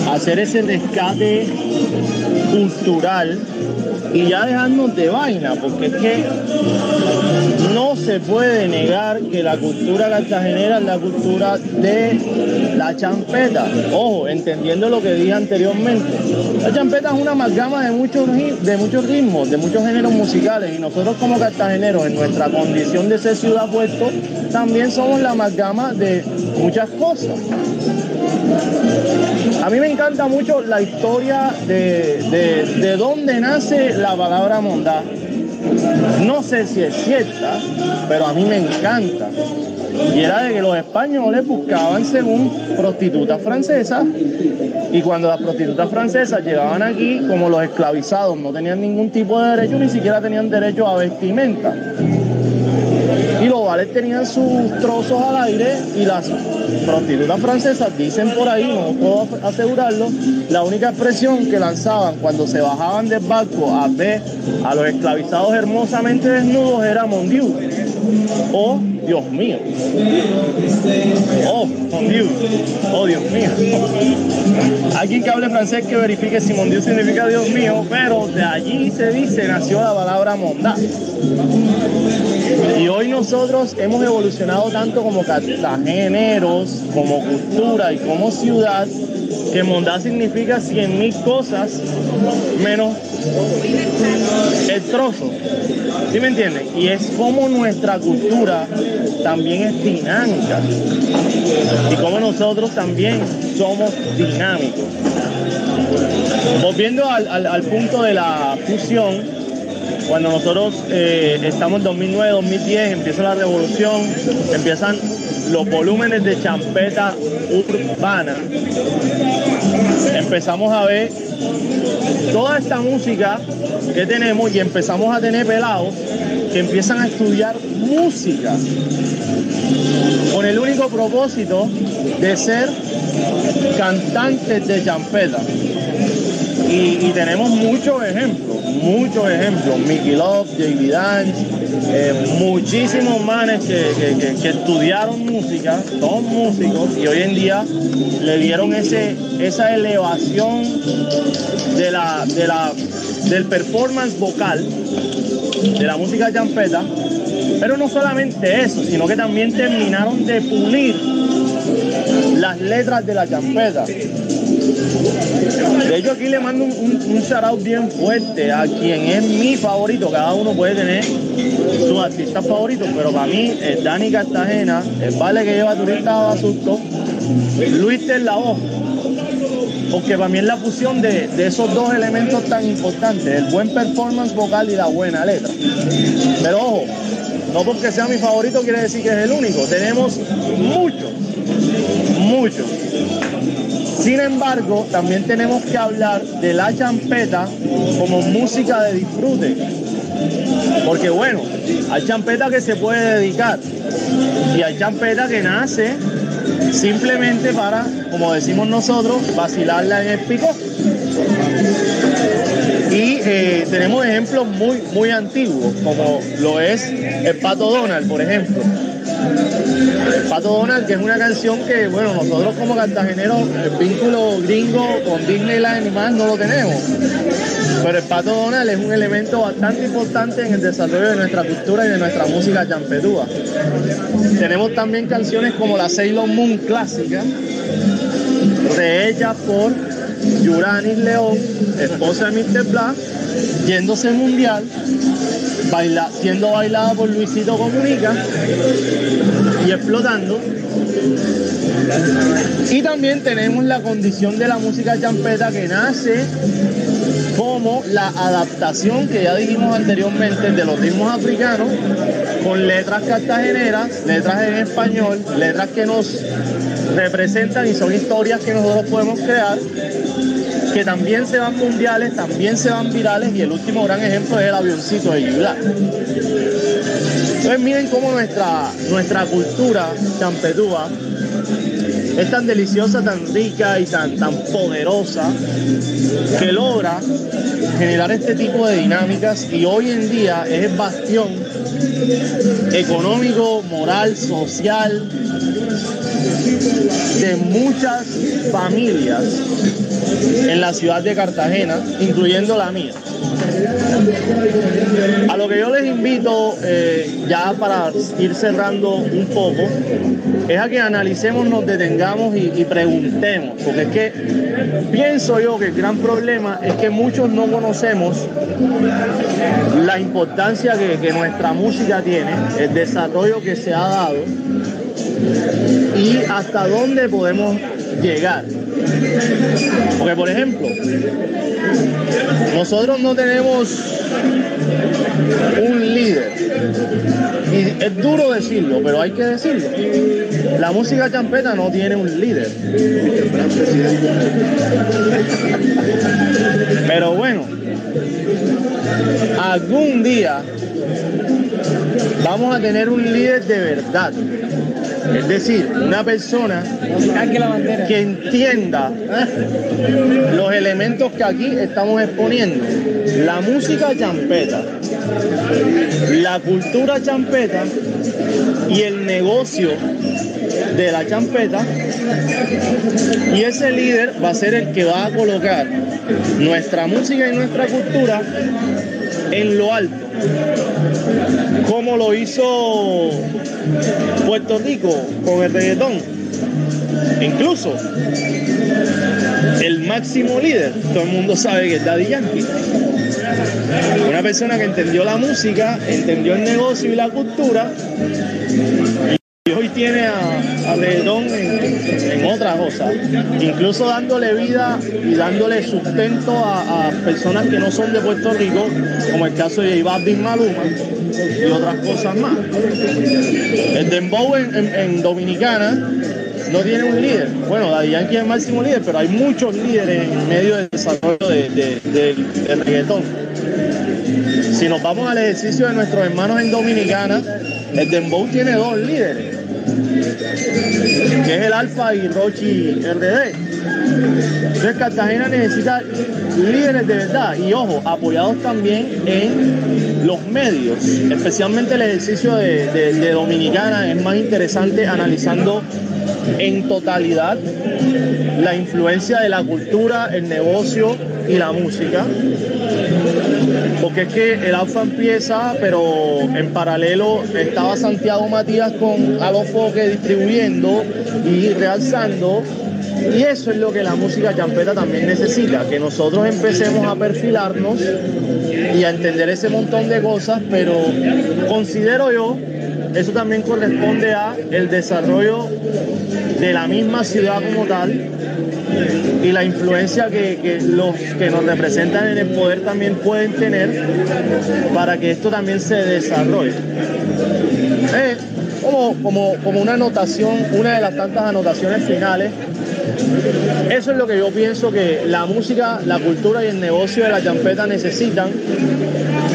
hacer ese rescate cultural y ya dejarnos de vaina, porque es que no se puede negar que la cultura cartagenera es la cultura de la champeta. Ojo, entendiendo lo que dije anteriormente. La champeta es una amalgama de muchos, de muchos ritmos, de muchos géneros musicales, y nosotros como cartageneros, en nuestra condición de ser ciudad puesto, también somos la amalgama de muchas cosas. A mí me encanta mucho la historia de, de, de dónde nace la palabra mondá. No sé si es cierta, pero a mí me encanta. Y era de que los españoles buscaban según prostitutas francesas y cuando las prostitutas francesas llegaban aquí, como los esclavizados no tenían ningún tipo de derecho, ni siquiera tenían derecho a vestimenta. Y los vales tenían sus trozos al aire y las prostitutas francesas dicen por ahí, no puedo asegurarlo, la única expresión que lanzaban cuando se bajaban del barco a ver a los esclavizados hermosamente desnudos era mon Dieu o Dios mío. Oh, Dieu. Oh, Dios mío. Alguien que hable francés que verifique si mon Dieu significa Dios mío, pero de allí se dice, nació la palabra mondá. Y hoy nosotros hemos evolucionado tanto como cartageneros, como cultura y como ciudad, que mondá significa cien mil cosas menos el trozo. ¿Sí me entienden? Y es como nuestra cultura también es dinámica. Y como nosotros también somos dinámicos. Volviendo al, al- al punto de la fusión, cuando nosotros eh, estamos en 2009-2010, empieza la revolución, empiezan los volúmenes de champeta urbana. Empezamos a ver toda esta música que tenemos y empezamos a tener pelados que empiezan a estudiar música con el único propósito de ser cantantes de champeta. Y, tenemos muchos ejemplos, muchos ejemplos. Mickey Love, J.B. Dance, eh, muchísimos manes que, que- que- que estudiaron música, son músicos y hoy en día le dieron ese, esa elevación de la, de la, del performance vocal de la música champeta. Pero no solamente eso, sino que también terminaron de pulir las letras de la champeta. De hecho, aquí le mando un, un, un shout out bien fuerte a quien es mi favorito. Cada uno puede tener sus artistas favoritos, pero para mí es Dani Cartagena, el vale que lleva turista a Basurto, Luis Ter la voz. Porque para mí es la fusión de, de esos dos elementos tan importantes, el buen performance vocal y la buena letra. Pero ojo, no porque sea mi favorito quiere decir que es el único. Tenemos muchos, muchos. Sin embargo, también tenemos que hablar de la champeta como música de disfrute. Porque bueno, hay champeta que se puede dedicar y hay champeta que nace simplemente para, como decimos nosotros, vacilarla en el pico. Y eh, tenemos ejemplos muy, muy antiguos, como lo es el Pato Donald, por ejemplo. Pato Donald, que es una canción que, bueno, nosotros como cartageneros, el vínculo gringo con Disneyland y más no lo tenemos. Pero el Pato Donald es un elemento bastante importante en el desarrollo de nuestra cultura y de nuestra música champetúa. Tenemos también canciones como la Sailor Moon clásica, rehecha por Yuranis León, esposa de Mr. Black, yéndose mundial, baila- siendo bailada por Luisito Comunica y explotando. Y también tenemos la condición de la música champeta que nace como la adaptación que ya dijimos anteriormente de los ritmos africanos con letras cartageneras, letras en español, letras que nos representan y son historias que nosotros podemos crear, que también se van mundiales, también se van virales y el último gran ejemplo es el avioncito de Yula. Entonces miren cómo nuestra, nuestra cultura champetúa es tan deliciosa, tan rica y tan, tan poderosa que logra generar este tipo de dinámicas y hoy en día es el bastión económico, moral, social de muchas familias en la ciudad de Cartagena, incluyendo la mía. A lo que yo les invito, eh, ya para ir cerrando un poco, es a que analicemos, nos detengamos y, preguntemos, porque es que pienso yo que el gran problema es que muchos no conocemos la importancia que nuestra música tiene, el desarrollo que se ha dado y hasta dónde podemos llegar. Porque por ejemplo, nosotros no tenemos un líder. Y es duro decirlo, pero hay que decirlo. La música champeta no tiene un líder. Pero bueno, algún día vamos a tener un líder de verdad. Es decir, una persona que entienda los elementos que aquí estamos exponiendo. La música champeta, la cultura champeta y el negocio de la champeta. Y ese líder va a ser el que va a colocar nuestra música y nuestra cultura en lo alto, como lo hizo Puerto Rico con el reggaetón. Incluso el máximo líder, todo el mundo sabe que es Daddy Yankee. Una persona que entendió la música, entendió el negocio y la cultura y hoy tiene a, a en otra cosa, incluso dándole vida y dándole sustento a, personas que no son de Puerto Rico, como el caso de J Balvin Maluma y otras cosas más. El Dembow en, en, Dominicana no tiene un líder. Bueno, Daddy Yankee es el máximo líder, pero hay muchos líderes en medio del desarrollo de, de, de, del reggaetón. Si nos vamos al ejercicio de nuestros hermanos en Dominicana, el Dembow tiene dos líderes, que es el Alfa y Rochi RD. Entonces Cartagena necesita líderes de verdad y ojo, apoyados también en los medios, especialmente el ejercicio de, de, Dominicana es más interesante analizando en totalidad la influencia de la cultura, el negocio y la música. Porque es que el Alfa empieza, pero en paralelo estaba Santiago Matías con Alofoque distribuyendo y realzando. Y eso es lo que la música champeta también necesita, que nosotros empecemos a perfilarnos y a entender ese montón de cosas, pero considero yo eso también corresponde a el desarrollo de la misma ciudad como tal y la influencia que, los que nos representan en el poder también pueden tener para que esto también se desarrolle. Eh, como, como, como una anotación, una de las tantas anotaciones finales, eso es lo que yo pienso que la música, la cultura y el negocio de la champeta necesitan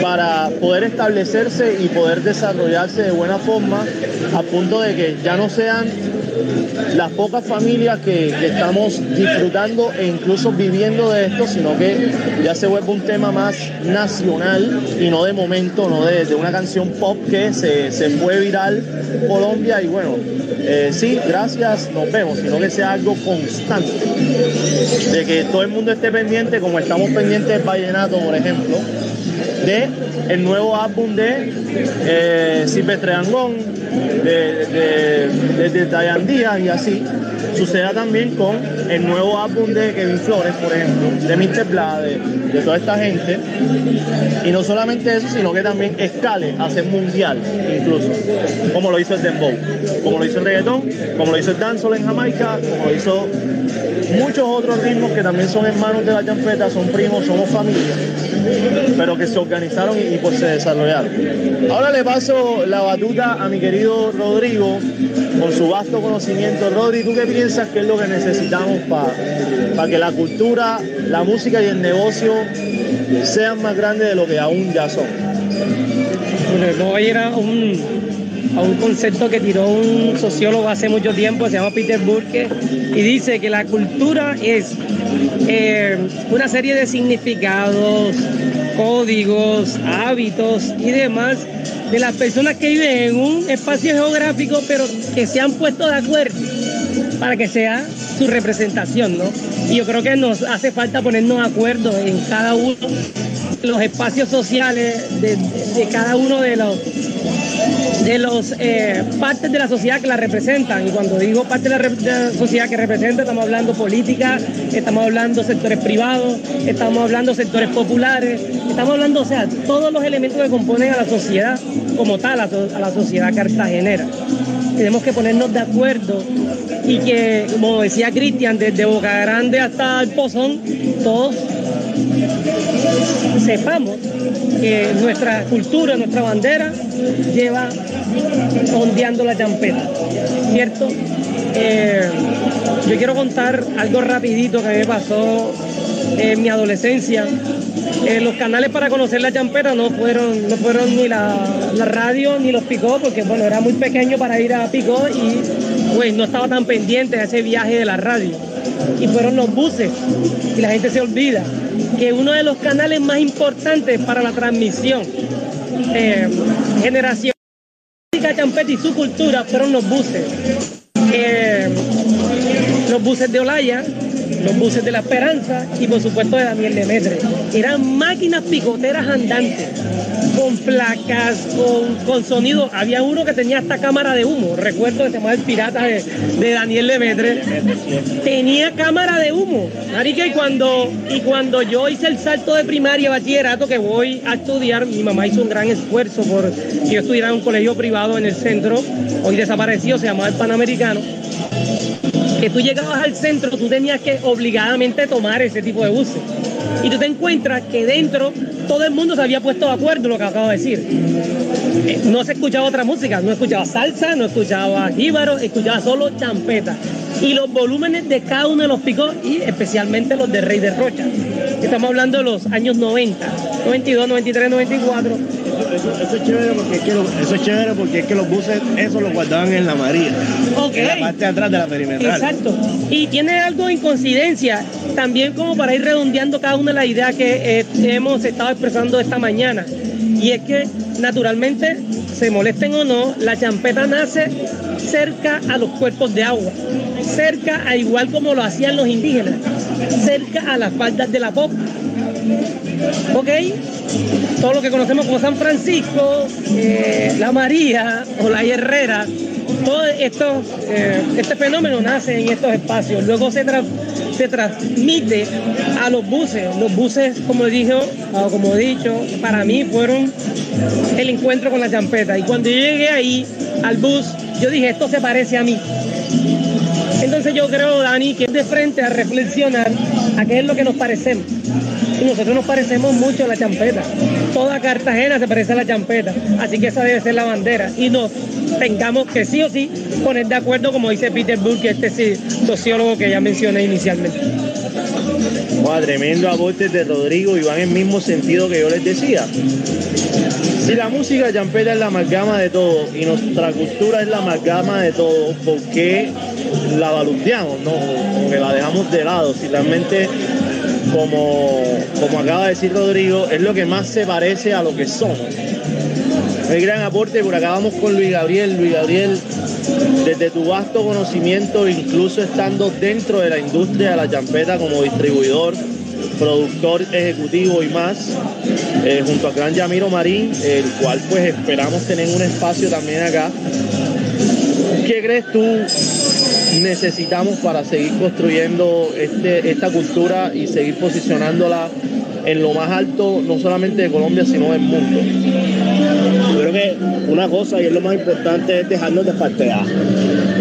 para poder establecerse y poder desarrollarse de buena forma a punto de que ya no sean las pocas familias que, estamos disfrutando e incluso viviendo de esto, sino que ya se vuelve un tema más nacional y no de momento, no de, de una canción pop que se, se, fue viral Colombia. Y bueno, eh, sí, gracias, nos vemos, sino que sea algo constante, de que todo el mundo esté pendiente, como estamos pendientes del vallenato, por ejemplo, de el nuevo álbum de eh, Silvestre Angón, de, de, de, y así. Suceda también con el nuevo álbum de Kevin Flores, por ejemplo, de Mr. Bla, de, de, toda esta gente. Y no solamente eso, sino que también escale a ser mundial, incluso, como lo hizo el Dembow, como lo hizo el reggaetón, como lo hizo el dancehall en Jamaica, como lo hizo muchos otros ritmos que también son hermanos de la champeta, son primos, somos familia, pero que se organizaron y, y pues se desarrollaron. Ahora le paso la batuta a mi querido Rodrigo con su vasto conocimiento. Rodri, ¿tú qué piensas que es lo que necesitamos para pa que la cultura, la música y el negocio sean más grandes de lo que aún ya son? Bueno, voy a ir a un, a un concepto que tiró un sociólogo hace mucho tiempo, se llama Peter Burke, y dice que la cultura es eh, una serie de significados, códigos, hábitos y demás de las personas que viven en un espacio geográfico, pero que se han puesto de acuerdo para que sea su representación, ¿no? Y yo creo que nos hace falta ponernos de acuerdo en cada uno los espacios sociales de, cada uno de los de los eh, partes de la sociedad que la representan. Y cuando digo parte de la, de la, sociedad que representa, estamos hablando política, estamos hablando sectores privados, estamos hablando sectores populares, estamos hablando, o sea, todos los elementos que componen a la sociedad como tal, a, a la sociedad cartagenera. Tenemos que ponernos de acuerdo y que, como decía Cristian, desde Boca Grande hasta el Pozón, todos sepamos que nuestra cultura, nuestra bandera lleva ondeando la champeta, ¿cierto? Eh, yo quiero contar algo rapidito que me pasó en mi adolescencia. Eh, los canales para conocer la champeta no fueron, no fueron ni la, radio ni los picó, porque bueno, era muy pequeño para ir a picó y pues no estaba tan pendiente de ese viaje de la radio. Y fueron los buses, y la gente se olvida que uno de los canales más importantes para la transmisión, eh, generación champeta y su cultura fueron los buses. Eh, los buses de Olaya, los buses de la Esperanza y por supuesto de Daniel Demetre. Eran máquinas picoteras andantes, con placas, con, con, sonido. Había uno que tenía hasta cámara de humo, recuerdo que se llamaba El Pirata de, de Daniel Demetre. Tenía cámara de humo. Marica, y cuando, y cuando yo hice el salto de primaria, bachillerato, que voy a estudiar, mi mamá hizo un gran esfuerzo por que yo estudiara en un colegio privado en el centro, hoy desaparecido, se llamaba el Panamericano que tú llegabas al centro, tú tenías que obligadamente tomar ese tipo de buses. Y tú te encuentras que dentro todo el mundo se había puesto de acuerdo lo que acabo de decir. No se escuchaba otra música, no escuchaba salsa, no escuchaba jíbaro, escuchaba solo champeta. Y los volúmenes de cada uno de los picos y especialmente los de Rey de Rocha. Estamos hablando de los años 90, 92, 93, 94. Eso, eso, es chévere porque es que los, eso es chévere porque es que los buses eso lo guardaban en la María. Okay. En la parte de atrás de la perimetral. Exacto. Y tiene algo en coincidencia, también como para ir redondeando cada una de las ideas que eh, hemos estado expresando esta mañana. Y es que naturalmente, se molesten o no, la champeta nace cerca a los cuerpos de agua, cerca a igual como lo hacían los indígenas, cerca a las faldas de la pop. ¿Ok? Todo lo que conocemos como San Francisco, eh, la María o la Herrera, todo eh, este fenómeno nace en estos espacios. Luego se, se transmite a los buses. Los buses, como dijo, o como he dicho, para mí fueron el encuentro con la champeta. Y cuando yo llegué ahí al bus, yo dije, esto se parece a mí. Entonces yo creo, Dani, que es de frente a reflexionar a qué es lo que nos parecemos. Y nosotros nos parecemos mucho a la champeta. Toda Cartagena se parece a la champeta. Así que esa debe ser la bandera. Y nos tengamos que sí o sí poner de acuerdo, como dice Peter Burke, este sociólogo que ya mencioné inicialmente. Tremendo aporte de Rodrigo y va en el mismo sentido que yo les decía. Si la música champeta es la amalgama de todo y nuestra cultura es la amalgama de todo, ¿por qué la balbuceamos? No, como que la dejamos de lado. Si realmente, como, como acaba de decir Rodrigo, es lo que más se parece a lo que somos. El gran aporte, por acá vamos con Luis Gabriel. Luis Gabriel, desde tu vasto conocimiento, incluso estando dentro de la industria de la champeta como distribuidor, productor ejecutivo y más, eh, junto a Gran Yamiro Marín, el cual pues esperamos tener un espacio también acá. ¿Qué crees tú necesitamos para seguir construyendo este, esta cultura y seguir posicionándola en lo más alto, no solamente de Colombia, sino del mundo? Yo creo que una cosa, y es lo más importante, es dejarnos de partear.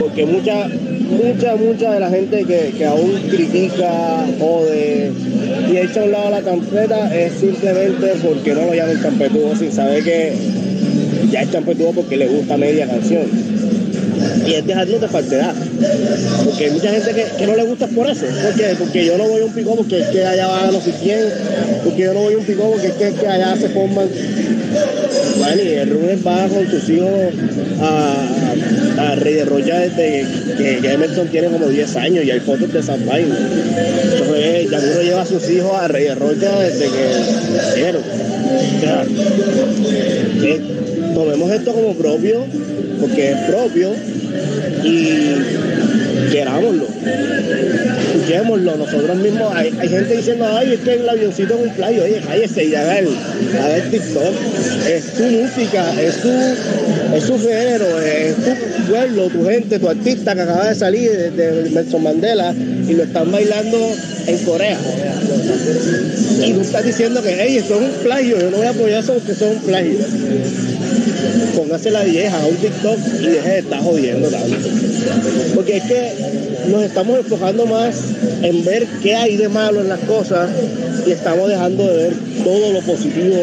Porque mucha, mucha, mucha de la gente que, que aún critica, jode y echa a un lado la champeta es simplemente porque no lo llaman champetudo sin saber que ya es champetudo porque le gusta media canción. Y es dejarnos de partear. Porque hay mucha gente que, que, no le gusta por eso. ¿Por qué? Porque yo no voy a un picó porque es que allá va no sé quién. Porque yo no voy a un picó porque es que, que allá se forman Manny, el Rubén va con sus hijos a, a, Rey de Rocha desde que, que, Emerson tiene como 10 años y hay fotos de San Vaina. Entonces, uno lleva a sus hijos a Rey de Rocha desde que nacieron. O sea, eh, tomemos esto como propio, porque es propio y querámoslo escuchémoslo nosotros mismos. Hay, gente diciendo, ay, es que el avioncito es un playo. Oye, cállese y haga el, haga el TikTok. Es tu música, es tu, es tu género, es tu pueblo, tu gente, tu artista que acaba de salir de, Nelson Mandela y lo están bailando en Corea. Y tú estás diciendo que, hey, esto es un plagio, yo no voy a apoyar eso porque eso es un plagio. Póngase la vieja a un TikTok y deje de estar jodiendo tanto. Porque es que nos estamos enfocando más en ver qué hay de malo en las cosas y estamos dejando de ver todo lo positivo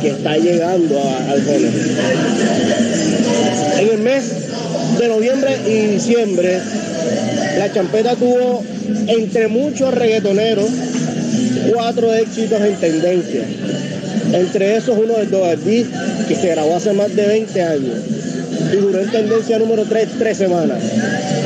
que está llegando al género. En el mes de noviembre y diciembre, la champeta tuvo entre muchos reggaetoneros cuatro éxitos en tendencia. Entre esos uno de Doggy, que se grabó hace más de 20 años y duró en tendencia número 3 tres semanas.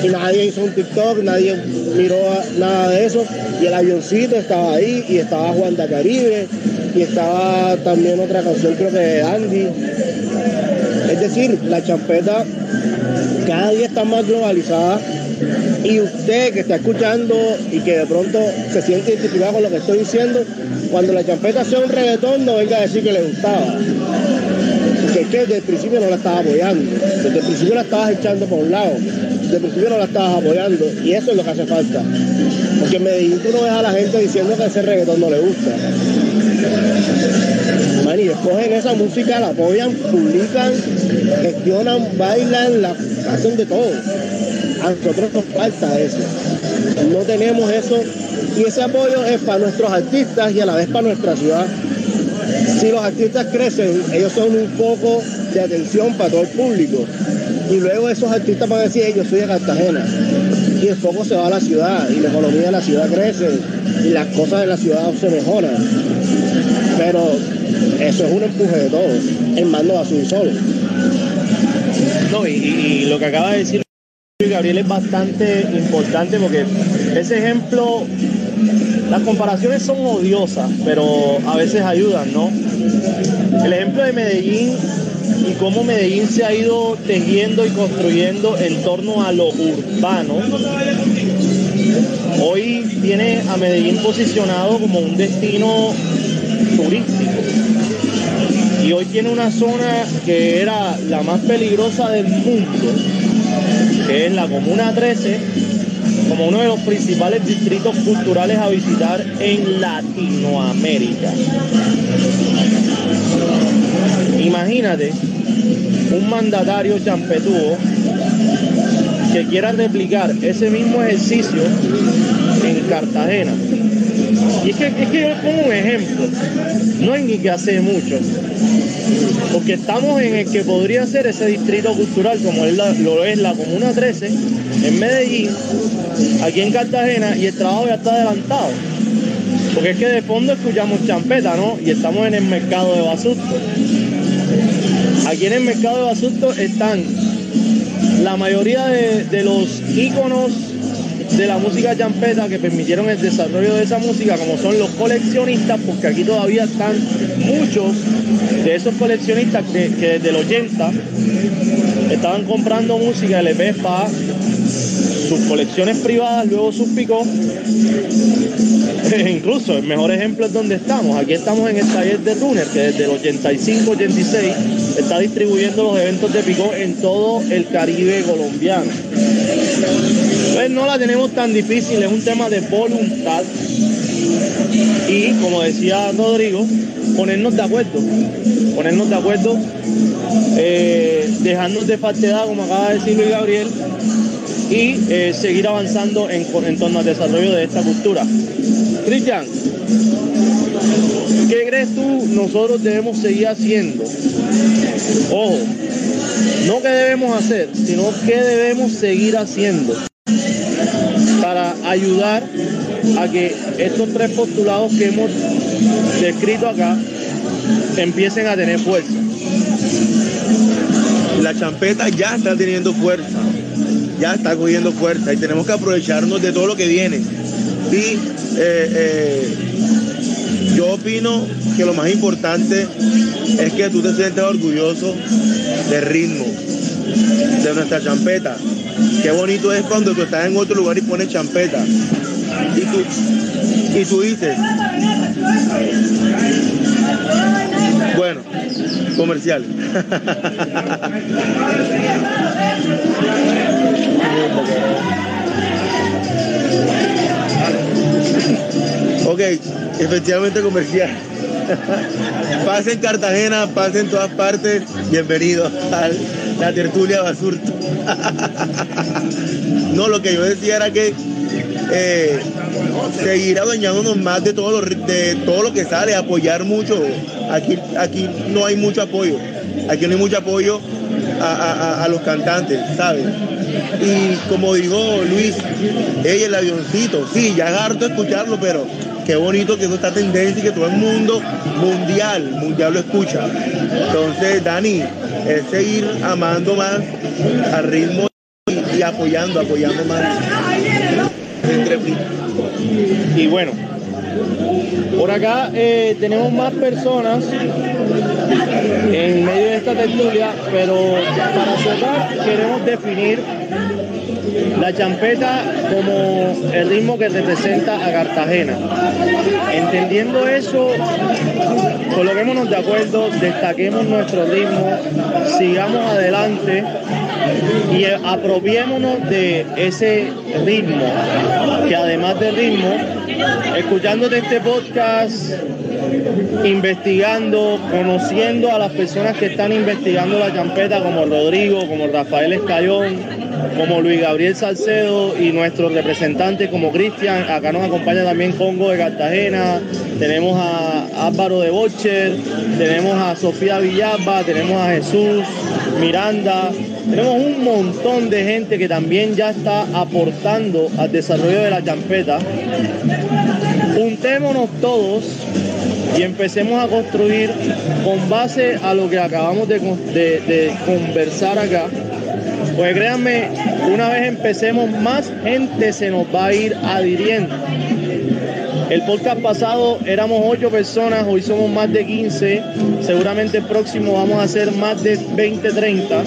Y nadie hizo un TikTok, nadie miró nada de eso. Y el avioncito estaba ahí, y estaba Juan de Caribe, y estaba también otra canción, creo que de Andy. Es decir, la champeta cada día está más globalizada. Y usted que está escuchando y que de pronto se siente identificado con lo que estoy diciendo, cuando la champeta sea un reggaetón, no venga a decir que le gustaba que, que desde el principio no la estabas apoyando, desde el principio la estabas echando por un lado, desde el principio no la estabas apoyando y eso es lo que hace falta. Porque en Medellín tú no ves a la gente diciendo que ese reggaetón no le gusta. Man, escogen esa música, la apoyan, publican, gestionan, bailan, la hacen de todo. A nosotros nos falta eso. No tenemos eso y ese apoyo es para nuestros artistas y a la vez para nuestra ciudad si los artistas crecen, ellos son un foco de atención para todo el público. Y luego esos artistas van a decir, yo soy de Cartagena. Y el foco se va a la ciudad y la economía de la ciudad crece y las cosas de la ciudad se mejoran. Pero eso es un empuje de todos. El mando va a subir solo. No, y, y lo que acaba de decir Gabriel es bastante importante porque ese ejemplo las comparaciones son odiosas, pero a veces ayudan, ¿no? El ejemplo de Medellín y cómo Medellín se ha ido tejiendo y construyendo en torno a lo urbano. Hoy tiene a Medellín posicionado como un destino turístico. Y hoy tiene una zona que era la más peligrosa del mundo, que es la Comuna 13, como uno de los principales distritos culturales a visitar en Latinoamérica. Imagínate un mandatario champetúo que quiera replicar ese mismo ejercicio en Cartagena. Y es que, es que yo pongo un ejemplo, no hay ni que hacer mucho, porque estamos en el que podría ser ese distrito cultural como lo es la Comuna 13 en Medellín, aquí en Cartagena, y el trabajo ya está adelantado. Porque es que de fondo escuchamos champeta, ¿no? Y estamos en el mercado de Basurto. Aquí en el mercado de Basurto están la mayoría de, de los íconos de la música champeta que permitieron el desarrollo de esa música, como son los coleccionistas, porque aquí todavía están muchos de esos coleccionistas que, desde el 80 estaban comprando música LP para sus colecciones privadas, luego sus picos. Incluso el mejor ejemplo es donde estamos. Aquí estamos en el taller de Runner, que desde el 85-86 está distribuyendo los eventos de picó en todo el Caribe colombiano. Pues no la tenemos tan difícil, es un tema de voluntad. Y como decía Rodrigo, ponernos de acuerdo. Ponernos de acuerdo, eh, dejarnos de falsedad, como acaba de decir Luis Gabriel, y eh, seguir avanzando en, en torno al desarrollo de esta cultura. Cristian, ¿qué crees tú nosotros debemos seguir haciendo? Ojo, no qué debemos hacer, sino qué debemos seguir haciendo para ayudar a que estos tres postulados que hemos descrito acá empiecen a tener fuerza. la champeta ya está teniendo fuerza, ya está cogiendo fuerza y tenemos que aprovecharnos de todo lo que viene. Y eh, eh, yo opino que lo más importante es que tú te sientes orgulloso del ritmo, de nuestra champeta. Qué bonito es cuando tú estás en otro lugar y pones champeta. Y tú, y tú dices, bueno, comercial. ok, efectivamente comercial. pasen Cartagena, pasen todas partes. Bienvenidos a la tertulia Basurto. no, lo que yo decía era que eh, seguir adueñándonos más de todo, lo, de todo lo que sale, apoyar mucho. Aquí, aquí no hay mucho apoyo. Aquí no hay mucho apoyo a, a los cantantes, ¿sabes? Y como dijo Luis, ella el avioncito, sí, ya es harto escucharlo, pero qué bonito que eso está tendencia y que todo el mundo mundial, mundial lo escucha. Entonces, Dani, es seguir amando más al ritmo y, apoyando, apoyando más. Y bueno, por acá eh, tenemos más personas en medio de esta tertulia, pero para cerrar queremos definir la champeta como el ritmo que representa a Cartagena. Entendiendo eso, coloquémonos de acuerdo, destaquemos nuestro ritmo, sigamos adelante y apropiémonos de ese ritmo, que además del ritmo, escuchándote este podcast, investigando, conociendo a las personas que están investigando la champeta, como Rodrigo, como Rafael Escayón, como Luis Gabriel Salcedo y nuestros representantes como Cristian, acá nos acompaña también Congo de Cartagena, tenemos a Álvaro de Bocher, tenemos a Sofía Villalba, tenemos a Jesús, Miranda, tenemos un montón de gente que también ya está aportando al desarrollo de la champeta. Juntémonos todos y empecemos a construir con base a lo que acabamos de, de, de conversar acá. Pues créanme, una vez empecemos, más gente se nos va a ir adhiriendo. El podcast pasado éramos 8 personas, hoy somos más de 15. Seguramente el próximo vamos a ser más de 20, 30.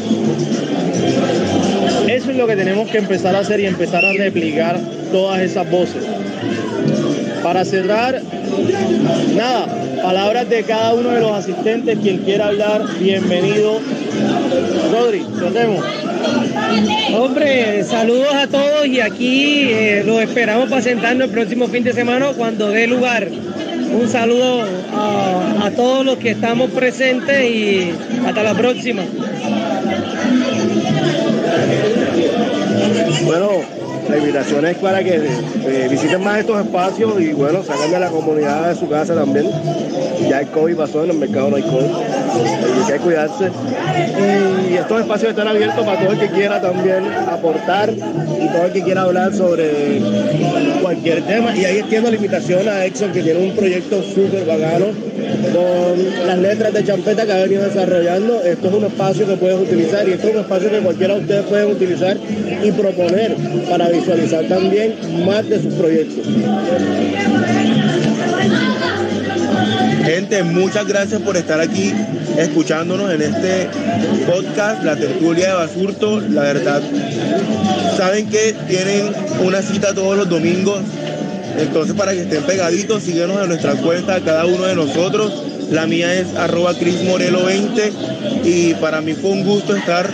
Eso es lo que tenemos que empezar a hacer y empezar a replicar todas esas voces. Para cerrar, nada, palabras de cada uno de los asistentes. Quien quiera hablar, bienvenido. Rodri, tratemos. Hombre, saludos a todos y aquí eh, los esperamos para sentarnos el próximo fin de semana cuando dé lugar. Un saludo a, a todos los que estamos presentes y hasta la próxima. Bueno, la invitación es para que eh, visiten más estos espacios y bueno, sacarle a la comunidad de su casa también. Ya el COVID pasó, en el mercado no hay COVID, hay que cuidarse. Y estos espacios están abiertos para todo el que quiera también aportar y todo el que quiera hablar sobre cualquier tema. Y ahí extiendo la invitación a Exxon que tiene un proyecto súper bacano con las letras de champeta que ha venido desarrollando. Esto es un espacio que puedes utilizar y esto es un espacio que cualquiera de ustedes puede utilizar y proponer para visualizar también más de sus proyectos. Muchas gracias por estar aquí escuchándonos en este podcast, La Tertulia de Basurto. La verdad, saben que tienen una cita todos los domingos. Entonces, para que estén pegaditos, síguenos en nuestra cuenta, cada uno de nosotros. La mía es arroba crismorelo20 y para mí fue un gusto estar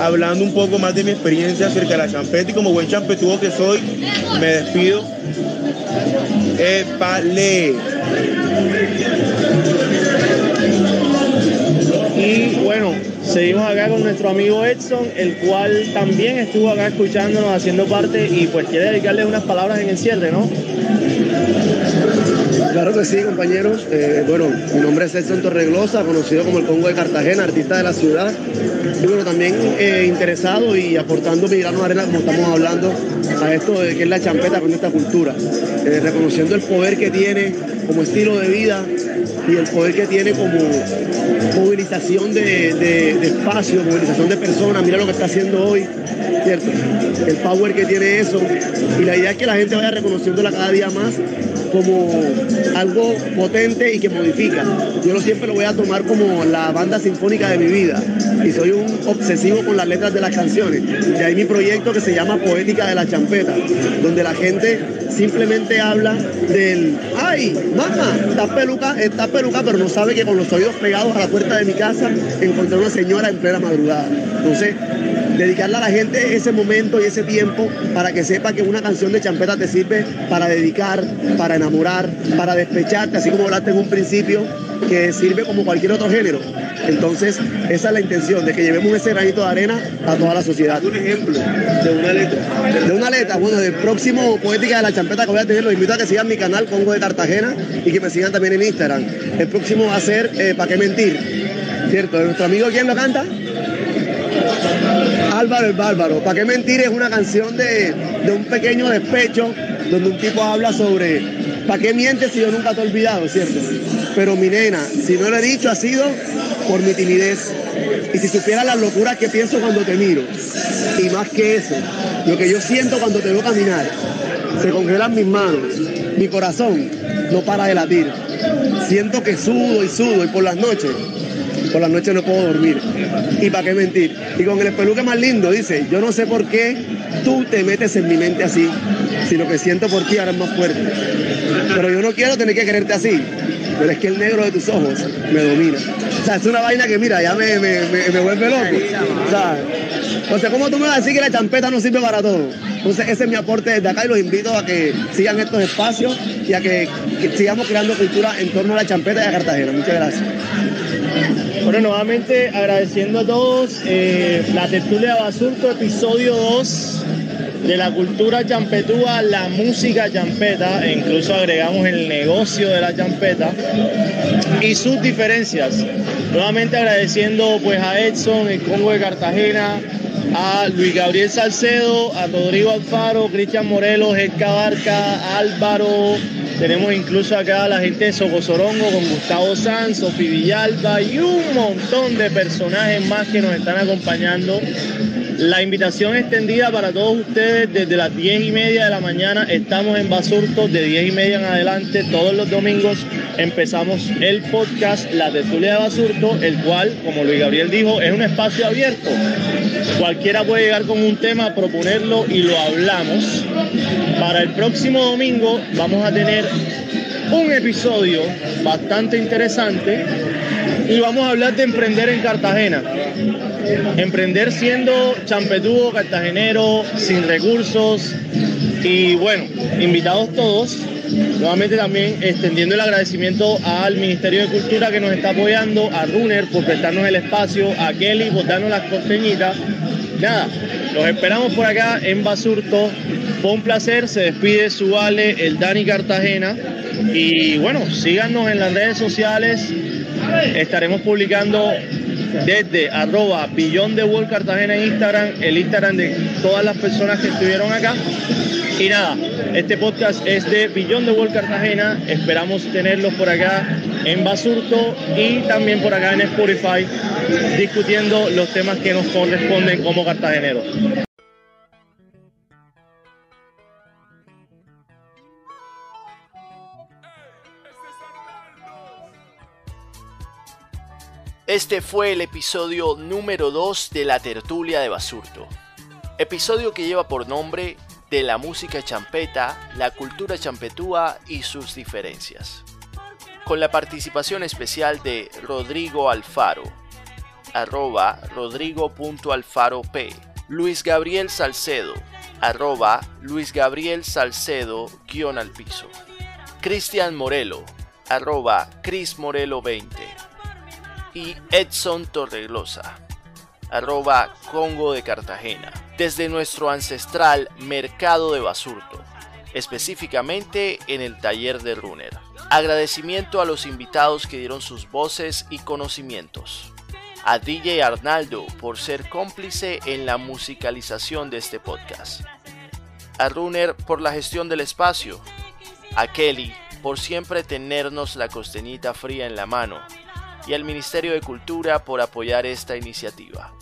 hablando un poco más de mi experiencia acerca de la champeta y como buen champetudo que soy, me despido. Epale. Y bueno, seguimos acá con nuestro amigo Edson, el cual también estuvo acá escuchándonos, haciendo parte y pues quiere dedicarle unas palabras en el cierre, ¿no? Claro que sí, compañeros. Eh, bueno, mi nombre es Edson Torreglosa, conocido como el Congo de Cartagena, artista de la ciudad. Y bueno, también eh, interesado y aportando mi grano de arena, como estamos hablando, a esto de que es la champeta con esta cultura. Eh, reconociendo el poder que tiene como estilo de vida y el poder que tiene como movilización de, de, espacio, movilización de personas, mira lo que está haciendo hoy, ¿cierto? El power que tiene eso. Y la idea es que la gente vaya reconociéndola cada día más como algo potente y que modifica. Yo lo siempre lo voy a tomar como la banda sinfónica de mi vida y soy un obsesivo con las letras de las canciones. De ahí mi proyecto que se llama Poética de la Champeta, donde la gente simplemente habla del, ay, mamá, está peluca, está peluca, pero no sabe que con los oídos pegados a la puerta de mi casa encontré una señora en plena madrugada. Entonces, dedicarle a la gente ese momento y ese tiempo para que sepa que una canción de champeta te sirve para dedicar, para enamorar, para despecharte, así como hablaste en un principio, que sirve como cualquier otro género. Entonces, esa es la intención, de que llevemos ese granito de arena a toda la sociedad. Un ejemplo de una letra. De una letra, bueno, del próximo Poética de la Champeta que voy a tener, los invito a que sigan mi canal Congo de Cartagena y que me sigan también en Instagram. El próximo va a ser eh, ¿Para qué mentir? ¿Cierto? ¿Nuestro amigo quién lo canta? Álvaro el Bárbaro. ¿Para qué mentir? Es una canción de, de un pequeño despecho donde un tipo habla sobre ¿para qué mientes si yo nunca te he olvidado, cierto? Pero mi nena, si no lo he dicho ha sido por mi timidez. Y si supiera las locuras que pienso cuando te miro, y más que eso, lo que yo siento cuando te veo caminar, se congelan mis manos, mi corazón no para de latir. Siento que sudo y sudo y por las noches por las noches no puedo dormir. ¿Y para qué mentir? Y con el espeluque más lindo dice, yo no sé por qué tú te metes en mi mente así, si lo que siento por ti ahora es más fuerte. Pero yo no quiero tener que quererte así, pero es que el negro de tus ojos me domina. O sea, es una vaina que mira, ya me, me, me, vuelve loco. O sea, entonces, ¿cómo tú me vas a decir que la champeta no sirve para todo? Entonces, ese es mi aporte desde acá y los invito a que sigan estos espacios y a que, sigamos creando cultura en torno a la champeta y a Cartagena. Muchas gracias. Bueno, nuevamente agradeciendo a todos eh, la tertulia de Basurto, episodio 2 de la cultura champetúa, la música champeta, e incluso agregamos el negocio de la champeta y sus diferencias. Nuevamente agradeciendo pues a Edson, el Congo de Cartagena, a Luis Gabriel Salcedo, a Rodrigo Alfaro, Cristian Morelos, Edgar Barca, Álvaro, tenemos incluso acá a la gente de Socosorongo con Gustavo Sanz, Sofi Villalba y un montón de personajes más que nos están acompañando. La invitación extendida para todos ustedes desde las 10 y media de la mañana. Estamos en Basurto de 10 y media en adelante. Todos los domingos empezamos el podcast La Tertulia de Basurto, el cual, como Luis Gabriel dijo, es un espacio abierto. Cualquiera puede llegar con un tema, proponerlo y lo hablamos. Para el próximo domingo vamos a tener un episodio bastante interesante y vamos a hablar de emprender en Cartagena. Emprender siendo champetudo, cartagenero, sin recursos y bueno, invitados todos. Nuevamente también extendiendo el agradecimiento al Ministerio de Cultura que nos está apoyando, a Runner por prestarnos el espacio, a Kelly por darnos las costeñitas. Nada, los esperamos por acá en Basurto. Fue un placer, se despide su vale, el Dani Cartagena. Y bueno, síganos en las redes sociales. Estaremos publicando desde arroba billón de World Cartagena en Instagram, el Instagram de todas las personas que estuvieron acá. Y nada, este podcast es de Billón de World Cartagena. Esperamos tenerlos por acá en Basurto y también por acá en Spotify discutiendo los temas que nos corresponden como cartageneros. Este fue el episodio número 2 de la tertulia de Basurto. Episodio que lleva por nombre de la música champeta, la cultura champetúa y sus diferencias. Con la participación especial de Rodrigo Alfaro, arroba rodrigo.alfarop, Luis Gabriel Salcedo, arroba Luis Gabriel Salcedo guion al piso, Cristian Morelo, arroba Cris Morelo 20 y Edson Torreglosa, arroba Congo de Cartagena, desde nuestro ancestral Mercado de Basurto, específicamente en el taller de Runner. Agradecimiento a los invitados que dieron sus voces y conocimientos. A DJ Arnaldo por ser cómplice en la musicalización de este podcast. A Runner por la gestión del espacio. A Kelly por siempre tenernos la costeñita fría en la mano y al Ministerio de Cultura por apoyar esta iniciativa.